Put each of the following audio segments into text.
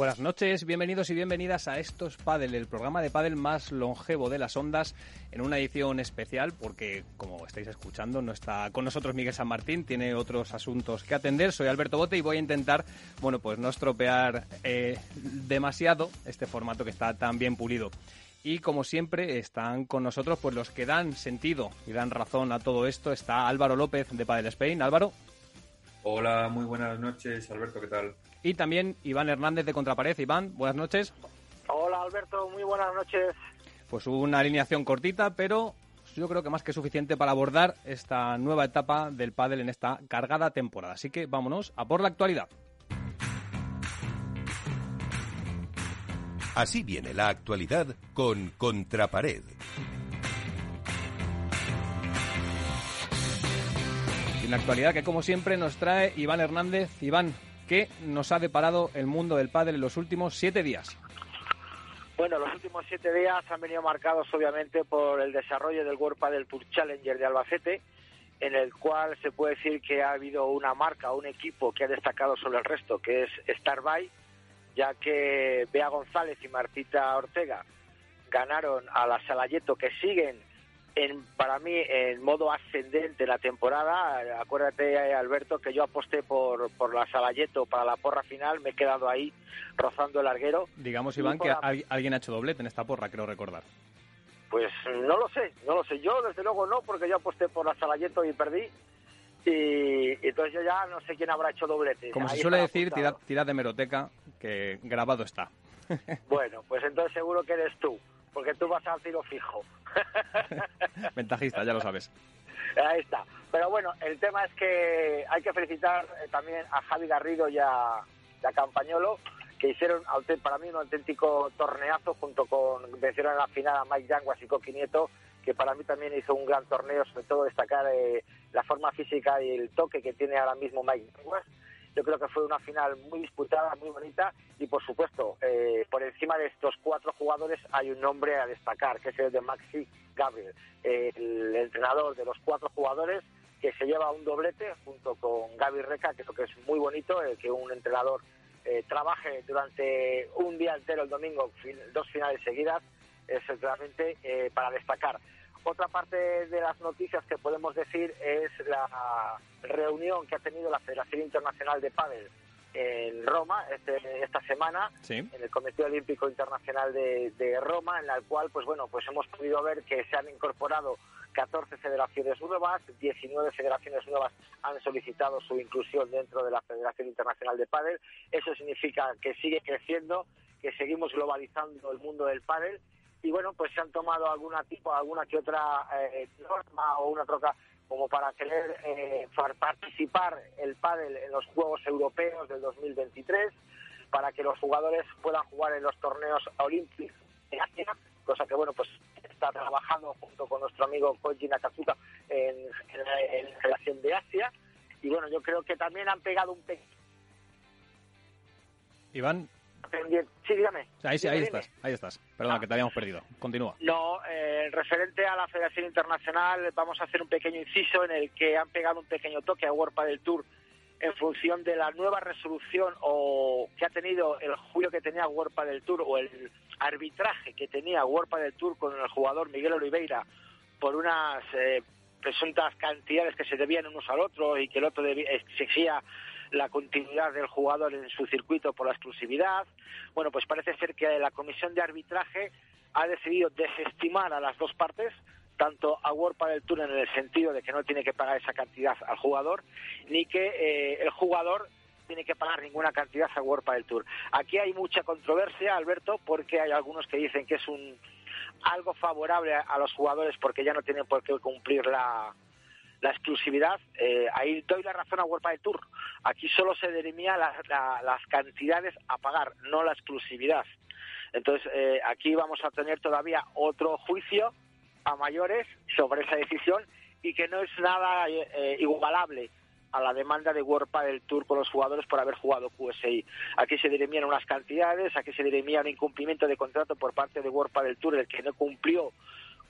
Buenas noches, bienvenidos y bienvenidas a Estos Padel, el programa de pádel más longevo de las ondas, en una edición especial porque, como estáis escuchando, no está con nosotros Miguel San Martín, tiene otros asuntos que atender. Soy Alberto Bote y voy a intentar, bueno, pues no estropear eh, demasiado este formato que está tan bien pulido. Y como siempre están con nosotros pues los que dan sentido y dan razón a todo esto. Está Álvaro López de Padel Spain. Álvaro. Hola, muy buenas noches, Alberto, ¿qué tal? Y también Iván Hernández de Contrapared. Iván, buenas noches. Hola, Alberto, muy buenas noches. Pues una alineación cortita, pero yo creo que más que suficiente para abordar esta nueva etapa del pádel en esta cargada temporada. Así que vámonos a por la actualidad. Así viene la actualidad con Contrapared. Y una actualidad que como siempre nos trae Iván Hernández. Iván, ¿qué nos ha deparado el mundo del pádel en los últimos siete días? Bueno, los últimos siete días han venido marcados obviamente por el desarrollo del World Padel Tour Challenger de Albacete, en el cual se puede decir que ha habido una marca, un equipo que ha destacado sobre el resto, que es Starby, ya que Bea González y Martita Ortega ganaron a la Salayeto, que siguen en, para mí en modo ascendente la temporada. Acuérdate, Alberto, que yo aposté por, por la Salayeto para la porra final, me he quedado ahí rozando el larguero. Digamos, Iván, que la... alguien ha hecho doblete en esta porra, creo recordar. Pues no lo sé, no lo sé. Yo, desde luego, no, porque yo aposté por la Salayeto y perdí. Y, y entonces yo ya no sé quién habrá hecho doblete. Como ahí se suele decir, tirad tira de meroteca, que grabado está. bueno, pues entonces seguro que eres tú porque tú vas al tiro fijo. Ventajista, ya lo sabes. Ahí está. Pero bueno, el tema es que hay que felicitar eh, también a Javi Garrido y a, y a Campañolo, que hicieron para mí un auténtico torneazo junto con vencieron en la final a Mike Yanguas y Coqui Nieto, que para mí también hizo un gran torneo, sobre todo destacar eh, la forma física y el toque que tiene ahora mismo Mike Yanguas. Yo creo que fue una final muy disputada, muy bonita y por supuesto, eh, por encima de estos cuatro jugadores hay un nombre a destacar, que es el de Maxi Gabriel, eh, el entrenador de los cuatro jugadores que se lleva un doblete junto con Gaby Reca, que creo que es muy bonito, el que un entrenador eh, trabaje durante un día entero el domingo, dos finales seguidas, es realmente eh, para destacar. Otra parte de las noticias que podemos decir es la reunión que ha tenido la Federación Internacional de Padel en Roma este, esta semana sí. en el Comité Olímpico Internacional de, de, Roma en la cual pues bueno pues hemos podido ver que se han incorporado 14 federaciones nuevas 19 federaciones nuevas han solicitado su inclusión dentro de la Federación Internacional de Padel eso significa que sigue creciendo que seguimos globalizando el mundo del pádel y bueno, pues se han tomado alguna tipo, alguna que otra eh, norma o una troca como para querer eh, participar el pádel en los Juegos Europeos del 2023, para que los jugadores puedan jugar en los torneos olímpicos de Asia, cosa que bueno, pues está trabajando junto con nuestro amigo Koji Nakazuka en, en, en la Federación de Asia. Y bueno, yo creo que también han pegado un pequeño Iván, Sí, dígame. Ahí, sí, ahí estás, ahí estás. Perdona, ah. que te habíamos perdido. Continúa. No, eh, referente a la Federación Internacional, vamos a hacer un pequeño inciso en el que han pegado un pequeño toque a World del Tour en función de la nueva resolución o que ha tenido el juicio que tenía World del Tour o el arbitraje que tenía World del Tour con el jugador Miguel Oliveira por unas eh, presuntas cantidades que se debían unos al otro y que el otro debía, exigía la continuidad del jugador en su circuito por la exclusividad. Bueno, pues parece ser que la comisión de arbitraje ha decidido desestimar a las dos partes, tanto a World del Tour en el sentido de que no tiene que pagar esa cantidad al jugador, ni que eh, el jugador tiene que pagar ninguna cantidad a World del Tour. Aquí hay mucha controversia, Alberto, porque hay algunos que dicen que es un algo favorable a, a los jugadores porque ya no tienen por qué cumplir la, la exclusividad, eh, ahí doy la razón a World del Tour. Aquí solo se dirimía la, la, las cantidades a pagar, no la exclusividad. Entonces, eh, aquí vamos a tener todavía otro juicio a mayores sobre esa decisión y que no es nada eh, igualable a la demanda de World del Tour con los jugadores por haber jugado QSI. Aquí se dirimían unas cantidades, aquí se dirimía un incumplimiento de contrato por parte de World del Tour, el que no cumplió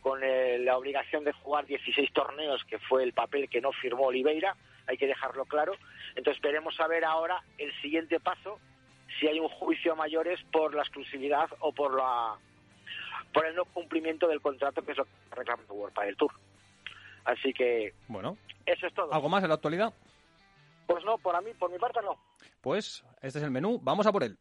con eh, la obligación de jugar 16 torneos, que fue el papel que no firmó Oliveira, hay que dejarlo claro. Entonces veremos a ver ahora el siguiente paso, si hay un juicio a mayores por la exclusividad o por la por el no cumplimiento del contrato que es lo que reclama World del Tour. Así que bueno, eso es todo. ¿Algo más en la actualidad? Pues no, por a mí, por mi parte no. Pues este es el menú, vamos a por él.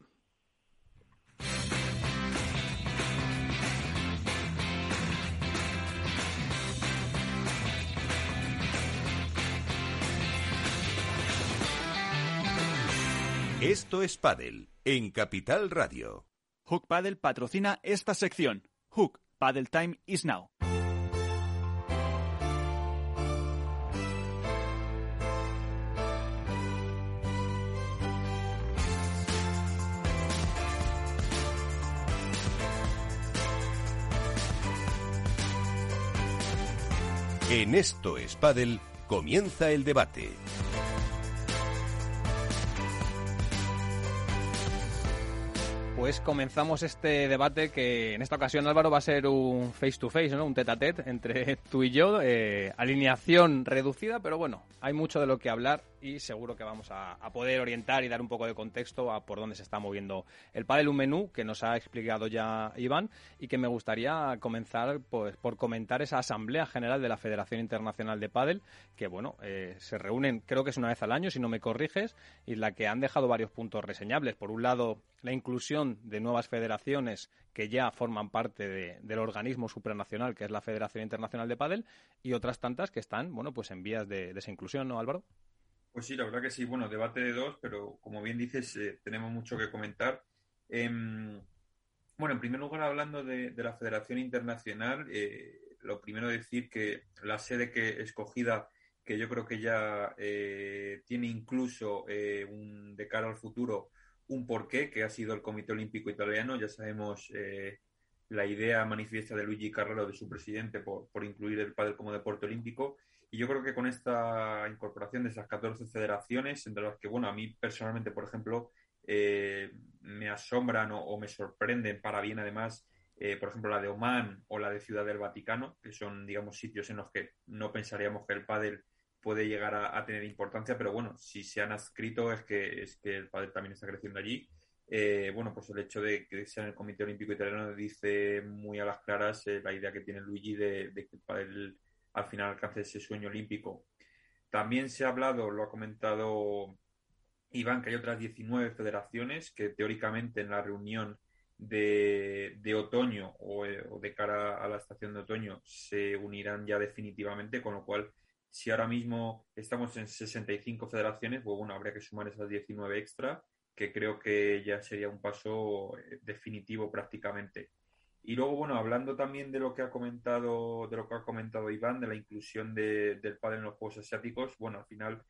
Esto es Padel en Capital Radio. Hook Paddle patrocina esta sección. Hook Paddle Time is now. En Esto es Padel comienza el debate. Pues comenzamos este debate que en esta ocasión Álvaro va a ser un face to face, ¿no? Un tete a tete entre tú y yo, eh, alineación reducida, pero bueno, hay mucho de lo que hablar y seguro que vamos a, poder orientar y dar un poco de contexto a por dónde se está moviendo el pádel, un menú que nos ha explicado ya Iván y que me gustaría comenzar pues, por comentar esa asamblea general de la Federación Internacional de Pádel que bueno eh, se reúnen creo que es una vez al año si no me corriges y la que han dejado varios puntos reseñables. Por un lado la inclusión de nuevas federaciones que ya forman parte del organismo supranacional que es la Federación Internacional de Pádel y otras tantas que están bueno pues en vías de, de esa inclusión no Álvaro pues sí, la verdad que sí. Bueno, debate de dos, pero como bien dices, eh, tenemos mucho que comentar. Em, bueno, en primer lugar, hablando de, la Federación Internacional, eh, lo primero decir que la sede que escogida, que yo creo que ya eh, tiene incluso un, de cara al futuro un porqué, que ha sido el Comité Olímpico Italiano. Ya sabemos la idea manifiesta de Luigi Carrero, de su presidente, por, por incluir el pádel como deporte olímpico. Y yo creo que con esta incorporación de esas 14 federaciones, entre las que, bueno, a mí personalmente, por ejemplo, eh, me asombran o, me sorprenden para bien, además, eh, por ejemplo, la de Oman o la de Ciudad del Vaticano, que son, digamos, sitios en los que no pensaríamos que el pádel puede llegar a, tener importancia, pero bueno, si se han adscrito es que, es que el pádel también está creciendo allí. Eh, bueno, pues el hecho de que sea en el Comité Olímpico Italiano dice muy a las claras la idea que tiene Luigi de, de que el pádel al final alcance ese sueño olímpico. También se ha hablado, lo ha comentado Iván, que hay otras 19 federaciones que teóricamente en la reunión de, otoño eh, o, de cara a la estación de otoño se unirán ya definitivamente, con lo cual si ahora mismo estamos en 65 federaciones, pues bueno, habría que sumar esas 19 extra, que creo que ya sería un paso eh, definitivo prácticamente. Y luego, bueno, hablando también de lo que ha comentado, de lo que ha comentado Iván, de la inclusión del padre en los Juegos Asiáticos, bueno, al final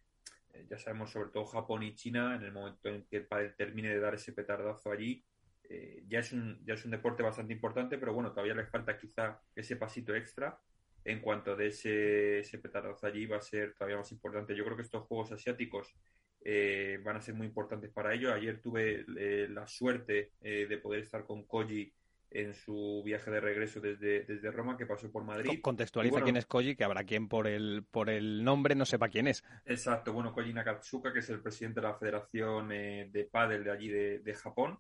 eh, ya sabemos sobre todo Japón y China, en el momento en que el padre termine de dar ese petardazo allí, eh, ya, es un, ya es un deporte bastante importante, pero bueno, todavía le falta quizá ese pasito extra. En cuanto de ese, ese petardazo allí va a ser todavía más importante. Yo creo que estos Juegos Asiáticos eh, van a ser muy importantes para ello. Ayer tuve la suerte de poder estar con Koji en su viaje de regreso desde, desde Roma, que pasó por Madrid. Contextualiza quién es Koji, que habrá quien por el, por el nombre no sepa quién es. Exacto, bueno, Koji Nakatsuka, que es el presidente de la Federación eh, de Padel de allí de, Japón.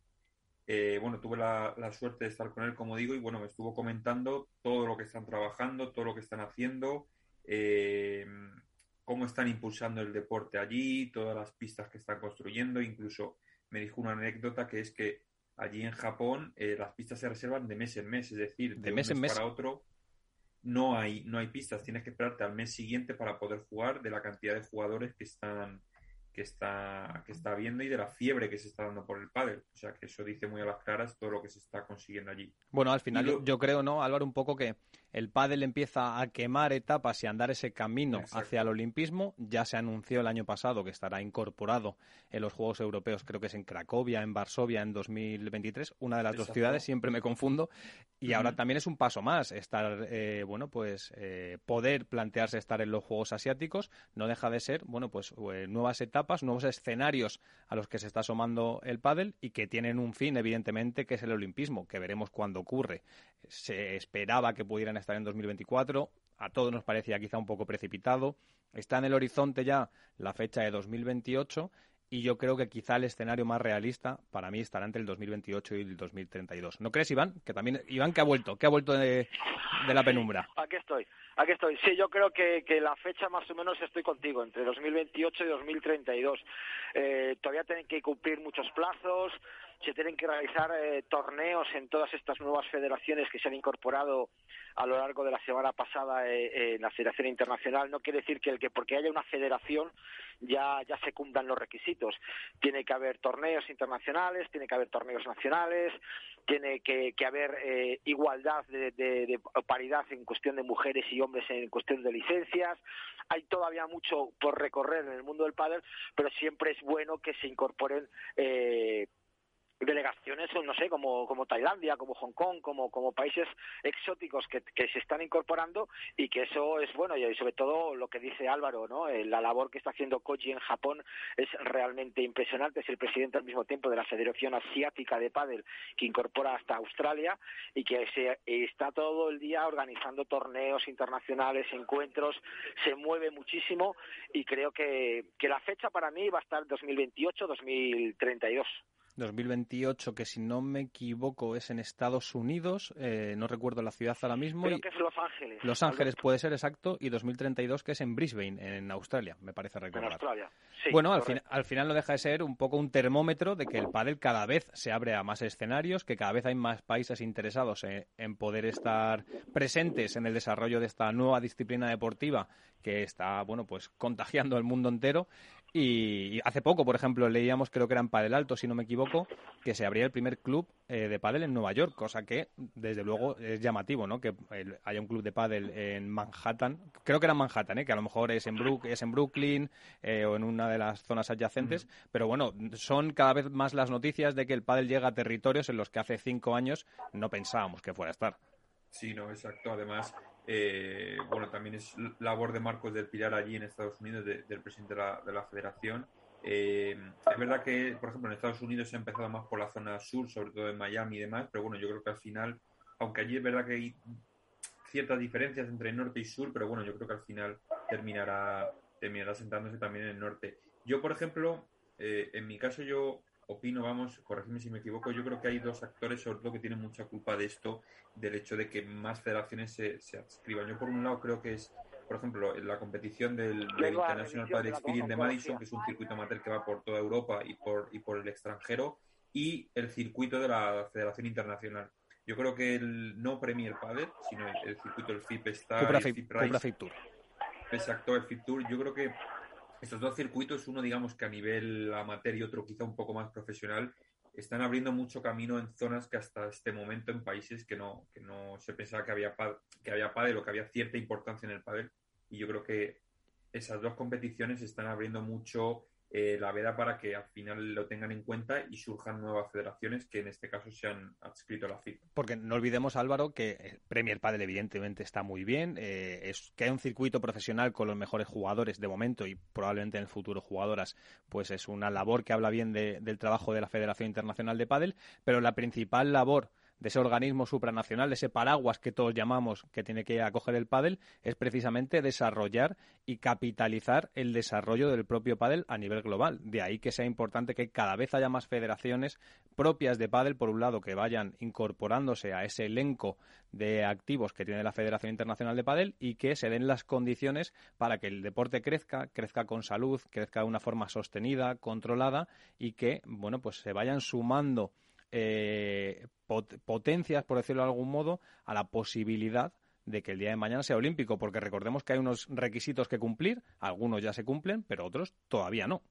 Eh, bueno, tuve la, suerte de estar con él, como digo, y bueno, me estuvo comentando todo lo que están trabajando, todo lo que están haciendo, eh, cómo están impulsando el deporte allí, todas las pistas que están construyendo, incluso me dijo una anécdota que es que allí en Japón eh, las pistas se reservan de mes en mes, es decir, de, mes, en mes para otro no hay, no hay pistas, tienes que esperarte al mes siguiente para poder jugar de la cantidad de jugadores que están que está que está viendo y de la fiebre que se está dando por el pádel, o sea que eso dice muy a las claras todo lo que se está consiguiendo allí. Bueno, al final yo creo, ¿no, Álvaro, un poco que el pádel empieza a quemar etapas y a andar ese camino hacia el olimpismo. Ya se anunció el año pasado que estará incorporado en los Juegos Europeos, creo que es en Cracovia, en Varsovia en 2023, una de las dos ciudades, siempre me confundo. Y ahora también es un paso más estar, eh, bueno, pues eh, poder plantearse estar en los Juegos Asiáticos. No deja de ser, bueno, pues eh, nuevas etapas, nuevos escenarios a los que se está asomando el pádel y que tienen un fin, evidentemente, que es el olimpismo, que veremos cuándo ocurre. Se esperaba que pudieran estar en 2024. A todos nos parecía quizá un poco precipitado. Está en el horizonte ya la fecha de 2028 y yo creo que quizá el escenario más realista para mí estará entre el 2028 y el 2032. ¿No crees, Iván? Que también Iván que ha vuelto, que ha vuelto de, la penumbra. Aquí estoy, aquí estoy. Sí, yo creo que, que, la fecha más o menos estoy contigo, entre 2028 y 2032. Eh, todavía tienen que cumplir muchos plazos, se tienen que realizar eh, torneos en todas estas nuevas federaciones que se han incorporado a lo largo de la semana pasada eh, en la Federación Internacional. No quiere decir que el que porque haya una federación ya, ya se cumplan los requisitos. Tiene que haber torneos internacionales, tiene que haber torneos nacionales, tiene que, haber eh, igualdad de, de, paridad en cuestión de mujeres y hombres en cuestión de licencias. Hay todavía mucho por recorrer en el mundo del pádel, pero siempre es bueno que se incorporen eh, delegaciones, no sé, como, como Tailandia, como Hong Kong, como, como países exóticos que, que, se están incorporando y que eso es bueno y sobre todo lo que dice Álvaro, ¿no? Eh, la labor que está haciendo Koji en Japón es realmente impresionante. Es el presidente al mismo tiempo de la Federación Asiática de Pádel que incorpora hasta Australia y que se, está todo el día organizando torneos internacionales, encuentros, se mueve muchísimo y creo que, que la fecha para mí va a estar 2028-2032. 2028, que si no me equivoco es en Estados Unidos, eh, no recuerdo la ciudad ahora mismo. Creo que es Los Ángeles. Los Ángeles puede ser exacto, y 2032 que es en Brisbane, en Australia, me parece recordar. En Australia, sí, Bueno, al, al, final no deja de ser un poco un termómetro de que el pádel cada vez se abre a más escenarios, que cada vez hay más países interesados en poder estar presentes en el desarrollo de esta nueva disciplina deportiva que está, bueno, pues contagiando al mundo entero y hace poco, por ejemplo, leíamos, creo que era en Padel Alto, si no me equivoco, que se abría el primer club eh, de pádel en Nueva York, cosa que, desde luego, es llamativo, ¿no? Que haya un club de pádel en Manhattan, creo que era en Manhattan, ¿eh? Que a lo mejor es en, es en Brooklyn eh, o en una de las zonas adyacentes, pero bueno, son cada vez más las noticias de que el pádel llega a territorios en los que hace cinco años no pensábamos que fuera a estar. Sí, no, exacto. Además, eh, bueno, también es labor de Marcos del Pilar allí en Estados Unidos, del presidente de la, federación. Eh, es verdad que, por ejemplo, en Estados Unidos se ha empezado más por la zona sur, sobre todo en Miami y demás, pero bueno, yo creo que al final, aunque allí es verdad que hay ciertas diferencias entre norte y sur, pero bueno, yo creo que al final terminará, terminará sentándose también en el norte. Yo, por ejemplo, eh, en mi caso yo opino, vamos, corregidme si me equivoco, yo creo que hay dos actores sobre todo que tienen mucha culpa de esto, del hecho de que más federaciones se, se adscriban. Yo por un lado creo que es, por ejemplo, la competición del, International Padel Experience de Madison, que es un circuito amateur que va por toda Europa y por, y por el extranjero, y el circuito de la Federación Internacional. Yo creo que el no Premier Padel, sino el, circuito del FIP está... el FIP Tour. Exacto, el FIP Tour. Yo creo que estos dos circuitos, uno digamos que a nivel amateur y otro quizá un poco más profesional, están abriendo mucho camino en zonas que hasta este momento en países que no, que no se pensaba que había, que había pádel o que había cierta importancia en el pádel. Y yo creo que esas dos competiciones están abriendo mucho eh, la veda para que al final lo tengan en cuenta y surjan nuevas federaciones que en este caso se han adscrito a la FIFA. Porque no olvidemos, Álvaro, que Premier Padel evidentemente está muy bien, eh, es que hay un circuito profesional con los mejores jugadores de momento y probablemente en el futuro jugadoras, pues es una labor que habla bien del trabajo de la Federación Internacional de Padel, pero la principal labor de ese organismo supranacional, de ese paraguas que todos llamamos que tiene que acoger el pádel, es precisamente desarrollar y capitalizar el desarrollo del propio pádel a nivel global. De ahí que sea importante que cada vez haya más federaciones propias de pádel, por un lado, que vayan incorporándose a ese elenco de activos que tiene la Federación Internacional de Pádel y que se den las condiciones para que el deporte crezca, crezca con salud, crezca de una forma sostenida, controlada y que, bueno, pues se vayan sumando eh, potencias, por decirlo de algún modo, a la posibilidad de que el día de mañana sea olímpico, porque recordemos que hay unos requisitos que cumplir, algunos ya se cumplen, pero otros todavía no.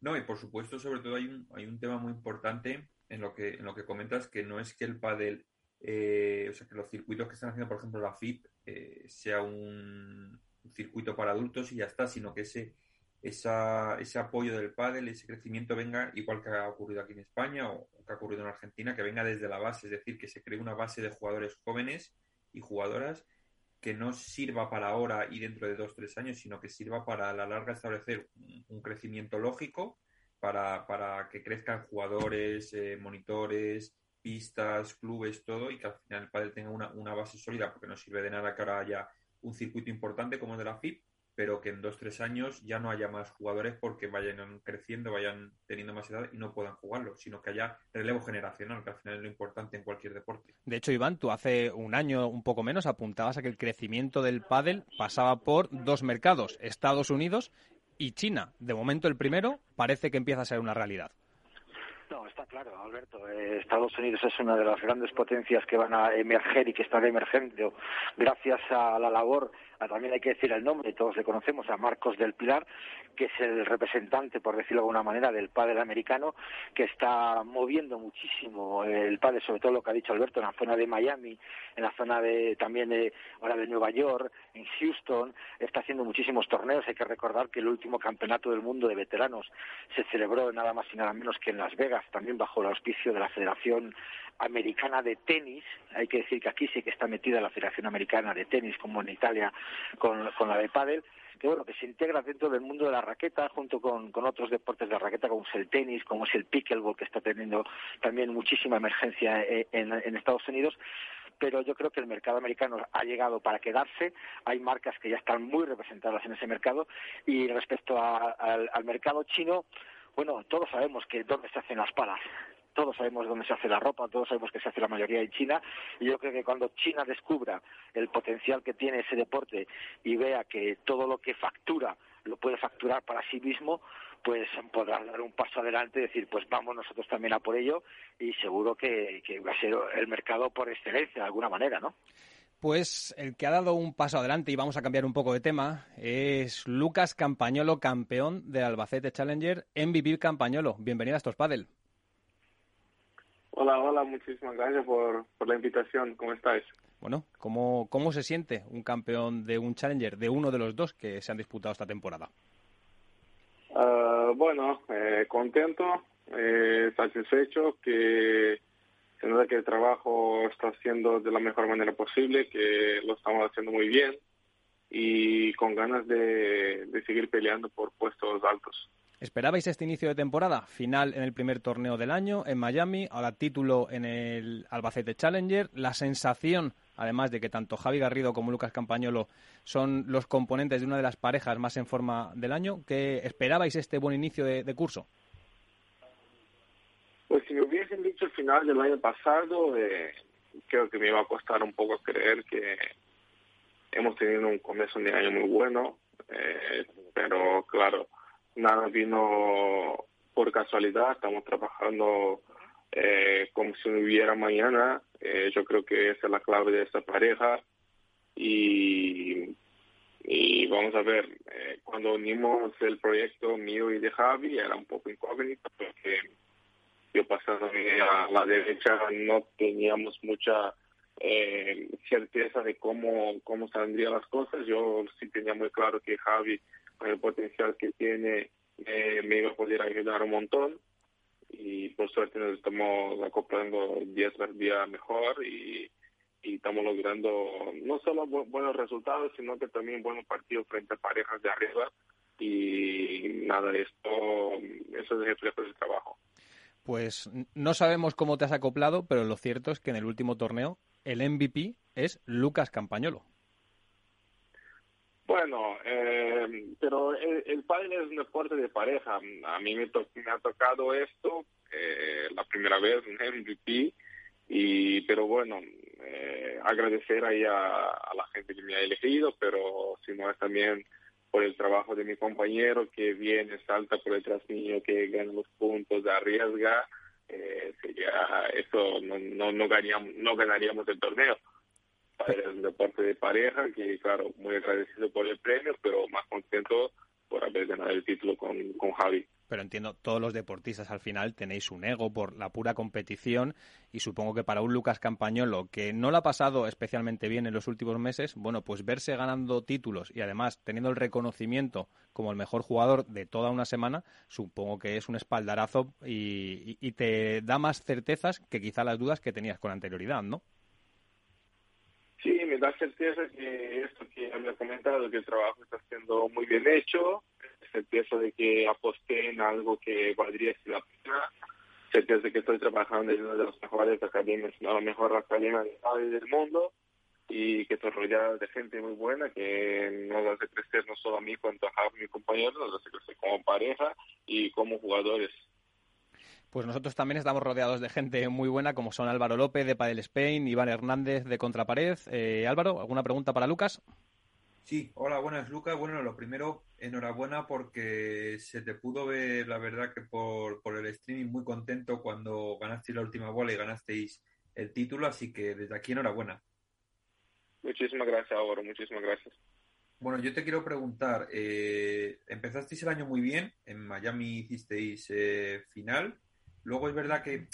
No, y por supuesto, sobre todo hay un, hay un tema muy importante en lo que en lo que comentas que no es que el pádel eh, o sea, que los circuitos que están haciendo, por ejemplo, la FIP, eh, sea un, circuito para adultos y ya está, sino que ese, esa, ese apoyo del pádel, ese crecimiento venga, igual que ha ocurrido aquí en España o, que ha ocurrido en Argentina, que venga desde la base, es decir, que se cree una base de jugadores jóvenes y jugadoras que no sirva para ahora y dentro de dos, tres años, sino que sirva para a la larga establecer un, crecimiento lógico para, para, que crezcan jugadores, eh, monitores, pistas, clubes, todo, y que al final el pádel tenga una, una base sólida, porque no sirve de nada que ahora haya un circuito importante como el de la FIP, pero que en dos, tres años ya no haya más jugadores porque vayan creciendo, vayan teniendo más edad y no puedan jugarlo, sino que haya relevo generacional, que al final es lo importante en cualquier deporte. De hecho, Iván, tú hace un año, un poco menos, apuntabas a que el crecimiento del pádel pasaba por dos mercados, Estados Unidos y China. De momento el primero parece que empieza a ser una realidad. No, está claro, Alberto. Eh, Estados Unidos es una de las grandes potencias que van a emerger y que están emergiendo gracias a la labor también hay que decir el nombre, todos le conocemos, a Marcos del Pilar, que es el representante, por decirlo de alguna manera, del padre americano, que está moviendo muchísimo el padre, sobre todo lo que ha dicho Alberto, en la zona de Miami, en la zona de también de, ahora de Nueva York, en Houston, está haciendo muchísimos torneos. Hay que recordar que el último campeonato del mundo de veteranos se celebró nada más y nada menos que en Las Vegas, bajo el auspicio de la Federación Americana de Tenis. Hay que decir que aquí sí que está metida la Federación Americana de Tenis, como en Italia con, la de pádel que bueno que se integra dentro del mundo de la raqueta junto con, otros deportes de raqueta como es el tenis como es el pickleball que está teniendo también muchísima emergencia eh, en, Estados Unidos pero yo creo que el mercado americano ha llegado para quedarse. Hay marcas que ya están muy representadas en ese mercado. Y respecto al mercado chino, bueno, todos sabemos que dónde se hacen las palas. Todos sabemos dónde se hace la ropa, todos sabemos que se hace la mayoría en China, y yo creo que cuando China descubra el potencial que tiene ese deporte y vea que todo lo que factura lo puede facturar para sí mismo, pues podrá dar un paso adelante y decir, pues vamos nosotros también a por ello, y seguro que, va a ser el mercado por excelencia de alguna manera, ¿no? Pues el que ha dado un paso adelante, y vamos a cambiar un poco de tema, es Lucas Campañolo, campeón del Albacete Challenger, MVP Campañolo. Bienvenido a estos Padel. Hola, hola, muchísimas gracias por, la invitación. ¿Cómo estáis? Bueno, ¿cómo, ¿cómo se siente un campeón de un Challenger, de uno de los dos que se han disputado esta temporada? Ah, bueno, eh, contento, eh, satisfecho, que se nota que el trabajo está haciendo de la mejor manera posible, que lo estamos haciendo muy bien y con ganas de seguir peleando por puestos altos. ¿Esperabais este inicio de temporada? Final en el primer torneo del año en Miami, ahora título en el Albacete Challenger. La sensación, además de que tanto Javi Garrido como Lucas Campañolo son los componentes de una de las parejas más en forma del año, ¿qué esperabais este buen inicio de, curso? Pues si me hubiesen dicho el final del año pasado, eh, creo que me iba a costar un poco creer que hemos tenido un comienzo de año muy bueno, eh, pero claro nada vino por casualidad, estamos trabajando eh, como si no hubiera mañana. Eh, yo creo que esa es la clave de esta pareja. Y, y vamos a ver, cuando unimos el proyecto mío y de Javi era un poco incógnito porque yo pasando a la derecha no teníamos mucha eh, certeza de cómo, cómo saldrían las cosas. Yo sí tenía muy claro que Javi con el potencial que tiene, eh, me iba a poder ayudar un montón. Y por suerte nos estamos acoplando día tras día mejor y, estamos logrando no solo buenos resultados, sino que también buenos partidos frente a parejas de arriba. Y nada, esto, eso es reflejo del trabajo. Pues no sabemos cómo te has acoplado, pero lo cierto es que en el último torneo el MVP es Lucas Campañolo. Bueno, eh, pero el, el pádel es un deporte de pareja. A mí me, me ha tocado esto eh, la primera vez, un MVP, y pero bueno, eh, agradecer ahí a, la gente que me ha elegido, pero si no es también por el trabajo de mi compañero que viene, salta por detrás mío, que gana los puntos, arriesga, eh, sería eso, no, no, no, no ganaríamos el torneo es un deporte de pareja que, muy agradecido por el premio, pero más contento por haber ganado el título con, con Javi. Pero entiendo, todos los deportistas al final tenéis un ego por la pura competición y supongo que para un Lucas Campañolo que no lo ha pasado especialmente bien en los últimos meses, bueno, pues verse ganando títulos y además teniendo el reconocimiento como el mejor jugador de toda una semana, supongo que es un espaldarazo y, te da más certezas que quizá las dudas que tenías con anterioridad, ¿no? Sí, me da certeza que esto que había comentado, que el trabajo está siendo muy bien hecho, certeza de que aposté en algo que valdría la pena, certeza de que estoy trabajando en una de las mejores academias, la mejor academia del mundo y que estoy rodeado de gente muy buena que nos hace crecer no solo a mí, cuanto a mi compañero, nos hace crecer como pareja y como jugadores. Pues nosotros también estamos rodeados de gente muy buena, como son Álvaro López de Padel Spain, Iván Hernández de Contrapared. Eh, Álvaro, ¿alguna pregunta para Lucas? Sí, hola, buenas Lucas. Bueno, lo primero, enhorabuena porque se te pudo ver, la verdad, que por, por el streaming muy contento cuando ganasteis la última bola y ganasteis el título, así que desde aquí enhorabuena. Muchísimas gracias, Álvaro, muchísimas gracias. Bueno, yo te quiero preguntar, eh, empezasteis el año muy bien, en Miami hicisteis eh, final, luego es verdad que,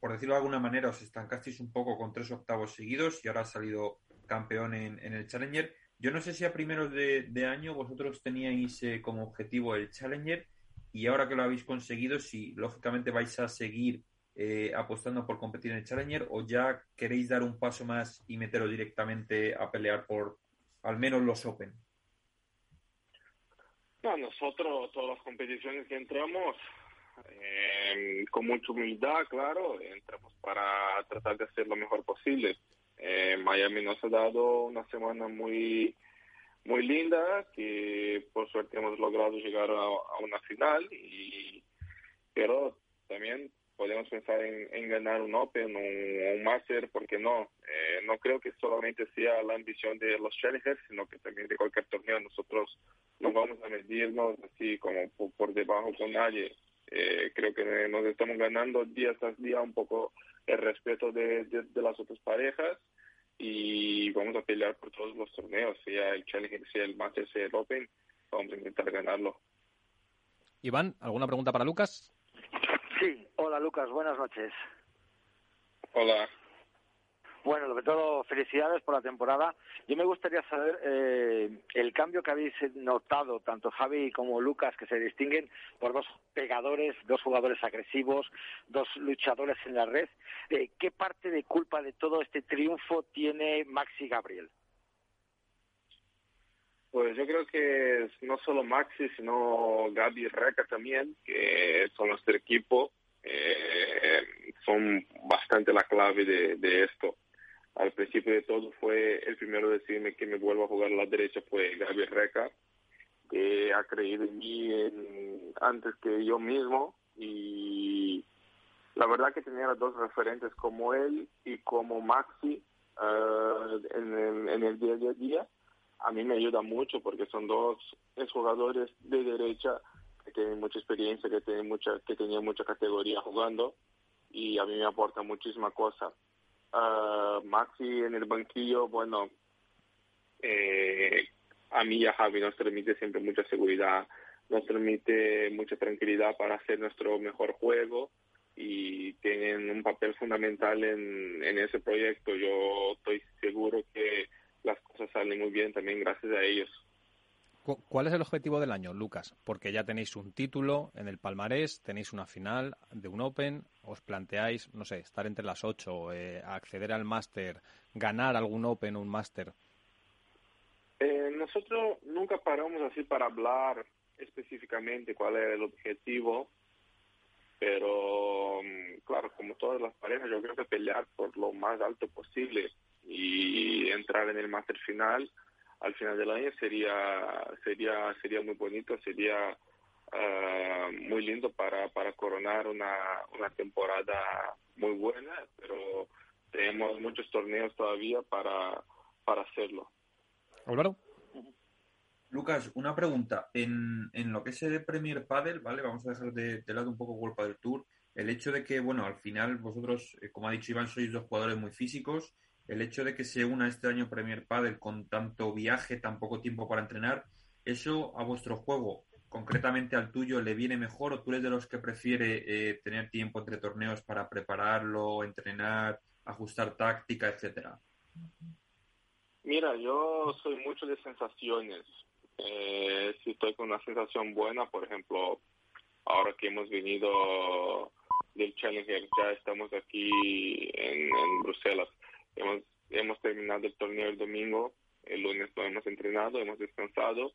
por decirlo de alguna manera, os estancasteis un poco con tres octavos seguidos y ahora has salido campeón en, en el Challenger. Yo no sé si a primeros de, año vosotros teníais eh, como objetivo el Challenger y ahora que lo habéis conseguido, si lógicamente vais a seguir eh, apostando por competir en el Challenger o ya queréis dar un paso más y meteros directamente a pelear por al menos los Open. No, nosotros, todas las competiciones que entramos, eh, con mucha humildad, claro, entramos para tratar de hacer lo mejor posible. Eh, Miami nos ha dado una semana muy muy linda que por suerte hemos logrado llegar a, una final y pero también podemos pensar en, en ganar un Open, un, un Master, porque no? Eh, no creo que solamente sea la ambición de los Challengers, sino que también de cualquier torneo. Nosotros no vamos a medirnos así como por, por debajo con nadie. Eh, creo que nos estamos ganando día tras día un poco el respeto de, de, de, las otras parejas y vamos a pelear por todos los torneos, sea el Challenger, sea el Master, sea el Open, vamos a intentar ganarlo. Iván, ¿alguna pregunta para Lucas? Sí, hola Lucas, buenas noches. Hola. Bueno, sobre todo, felicidades por la temporada. Yo me gustaría saber eh, el cambio que habéis notado, tanto Javi como Lucas, que se distinguen por dos pegadores, dos jugadores agresivos, dos luchadores en la red. Eh, ¿Qué parte de culpa de todo este triunfo tiene Maxi Gabriel? Pues yo creo que no solo Maxi, sino Gaby Reca también, que son nuestro equipo, eh, son bastante la clave de esto al principio de todo fue el primero a decirme que me vuelva a jugar a la derecha fue Gabriel Reca, que ha creído en mí antes que yo mismo y la verdad que tenía dos referentes como él y como Maxi uh, en, el, en el día a día. A mí me ayuda mucho porque son dos jugadores de derecha que tienen mucha experiencia, que tienen mucha, que tenían mucha categoría jugando y a mí me aporta muchísima cosa. Uh, Maxi en el banquillo, bueno, eh, a mí y a Javi nos permite siempre mucha seguridad, nos permite mucha tranquilidad para hacer nuestro mejor juego y tienen un papel fundamental en, en ese proyecto. Yo estoy seguro que las cosas salen muy bien también gracias a ellos. ¿Cuál es el objetivo del año, Lucas? Porque ya tenéis un título en el palmarés, tenéis una final de un Open, os planteáis, no sé, estar entre las ocho, eh, acceder al máster, ganar algún Open o un máster. Eh, nosotros nunca paramos así para hablar específicamente cuál es el objetivo, pero claro, como todas las parejas, yo creo que pelear por lo más alto posible y entrar en el máster final al final del año sería sería sería muy bonito sería uh, muy lindo para para coronar una una temporada muy buena pero tenemos muchos torneos todavía para para hacerlo Álvaro Lucas, una pregunta. En, en lo que es el Premier Padel, ¿vale? Vamos a dejar de, de lado un poco World Padel Tour. El hecho de que, bueno, al final vosotros, eh, como ha dicho Iván, sois dos jugadores muy físicos el hecho de que se una este año Premier Padel con tanto viaje, tan poco tiempo para entrenar, ¿eso a vuestro juego concretamente al tuyo le viene mejor o tú eres de los que prefiere eh, tener tiempo entre torneos para prepararlo, entrenar, ajustar táctica, etcétera? Mira, yo soy mucho de sensaciones. Eh, si estoy con una sensación buena, por ejemplo, ahora que hemos venido del Challenger, ya estamos aquí en, Bruselas. Hemos, hemos terminado el torneo el domingo, el lunes no hemos entrenado, hemos descansado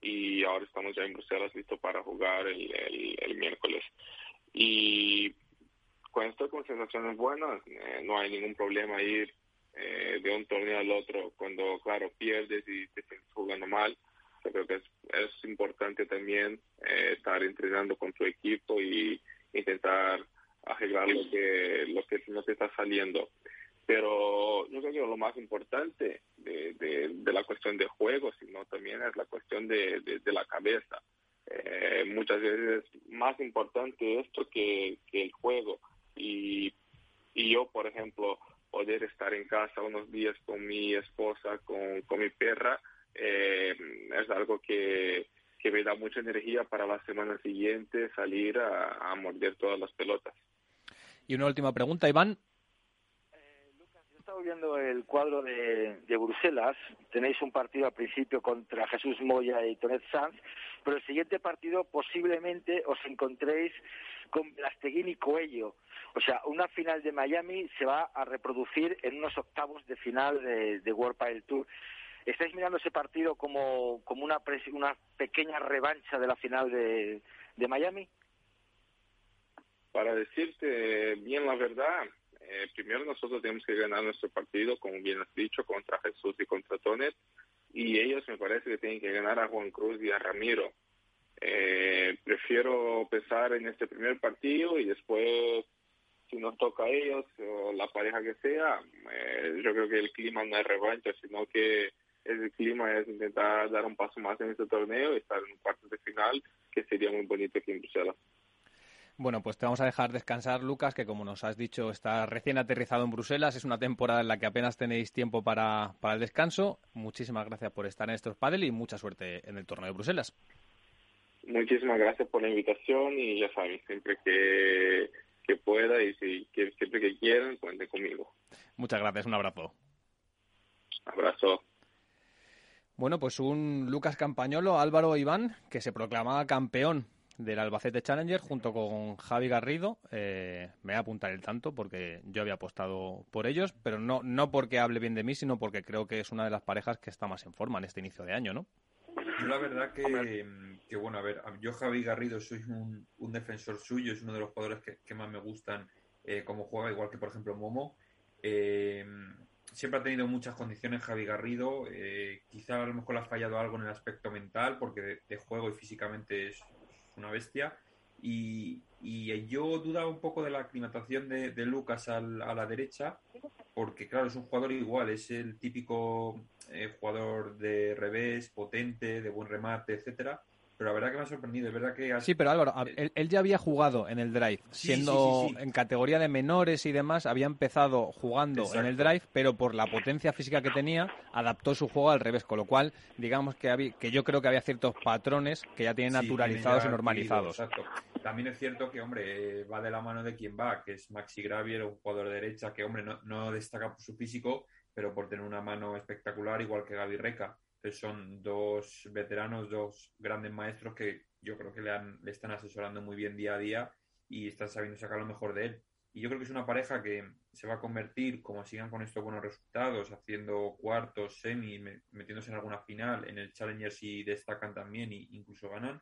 y ahora estamos ya en Bruselas listo para jugar el, miércoles. Y cuando estoy con sensaciones buenas, eh, no hay ningún problema ir eh, de un torneo al otro cuando, claro, pierdes y te estás jugando mal. creo que es, es importante también eh, estar entrenando con tu equipo y intentar arreglar lo que, lo que no te está saliendo. Pero yo creo que lo más importante de, la cuestión de juego, sino también es la cuestión de, la cabeza. Eh, muchas veces es más importante esto que, el juego. Y, yo, por ejemplo, poder estar en casa unos días con mi esposa, con, mi perra, eh, es algo que, me da mucha energía para la semana siguiente salir a morder todas las pelotas. Y una última pregunta, Iván. Viendo el cuadro de, de, Bruselas. Tenéis un partido al principio contra Jesús Moya y Tonet Sanz, pero el siguiente partido posiblemente os encontréis con Blasteguín y Coello. O sea, una final de Miami se va a reproducir en unos octavos de final de, de World Padel Tour. ¿Estáis mirando ese partido como, como una, una pequeña revancha de la final de, de Miami? Para decirte bien la verdad, eh, primero nosotros tenemos que ganar nuestro partido, como bien has dicho, contra Jesús y contra Tonet, y ellos me parece que tienen que ganar a Juan Cruz y a Ramiro. Eh, prefiero pensar en este primer partido y después, si nos toca a ellos o la pareja que sea, eh, yo creo que el clima no es revancha, sino que el clima es intentar dar un paso más en este torneo y estar en un cuarto de final, que sería muy bonito aquí en Bruselas. Bueno, pues te vamos a dejar descansar, Lucas, que como nos has dicho, está recién aterrizado en Bruselas. Es una temporada en la que apenas tenéis tiempo para, para el descanso. Muchísimas gracias por estar en estos padel y mucha suerte en el torneo de Bruselas. Muchísimas gracias por la invitación y ya saben, siempre que, que pueda y si, siempre que quieran, cuenten conmigo. Muchas gracias, un abrazo. Abrazo. Bueno, pues un Lucas Campañolo, Álvaro Iván, que se proclamaba campeón del Albacete Challenger junto con Javi Garrido. Eh, me voy a apuntar el tanto porque yo había apostado por ellos, pero no, no porque hable bien de mí, sino porque creo que es una de las parejas que está más en forma en este inicio de año, ¿no? Yo la verdad que, que bueno, a ver, yo Javi Garrido soy un, un defensor suyo, es uno de los jugadores que, más me gustan eh, como juega, igual que por ejemplo Momo. Eh, siempre ha tenido muchas condiciones Javi Garrido, eh, quizá a lo mejor le ha fallado algo en el aspecto mental, porque de juego y físicamente es, una bestia. Y, y, yo dudaba un poco de la aclimatación de, de Lucas al, a la derecha, porque claro, es un jugador igual, es el típico eh, jugador de revés, potente, de buen remate, etcétera, pero la verdad que me ha sorprendido. Es verdad que. Sí, pero Álvaro, él, ya había jugado en el drive, siendo en categoría de menores y demás, había empezado jugando en el drive, pero por la potencia física que tenía, adaptó su juego al revés, con lo cual, digamos que, había, que yo creo que había ciertos patrones que ya tienen naturalizados y normalizados. exacto. También es cierto que, hombre, va de la mano de quien va, que es Maxi Gravier, un jugador de derecha que, hombre, no, no destaca por su físico, pero por tener una mano espectacular, igual que Gaby Reca son dos veteranos, dos grandes maestros que yo creo que le, están asesorando muy bien día a día y están sabiendo sacar lo mejor de él. Y yo creo que es una pareja que se va a convertir, como sigan con estos buenos resultados, haciendo cuartos, semi, metiéndose en alguna final, en el Challenger si destacan también e incluso ganan.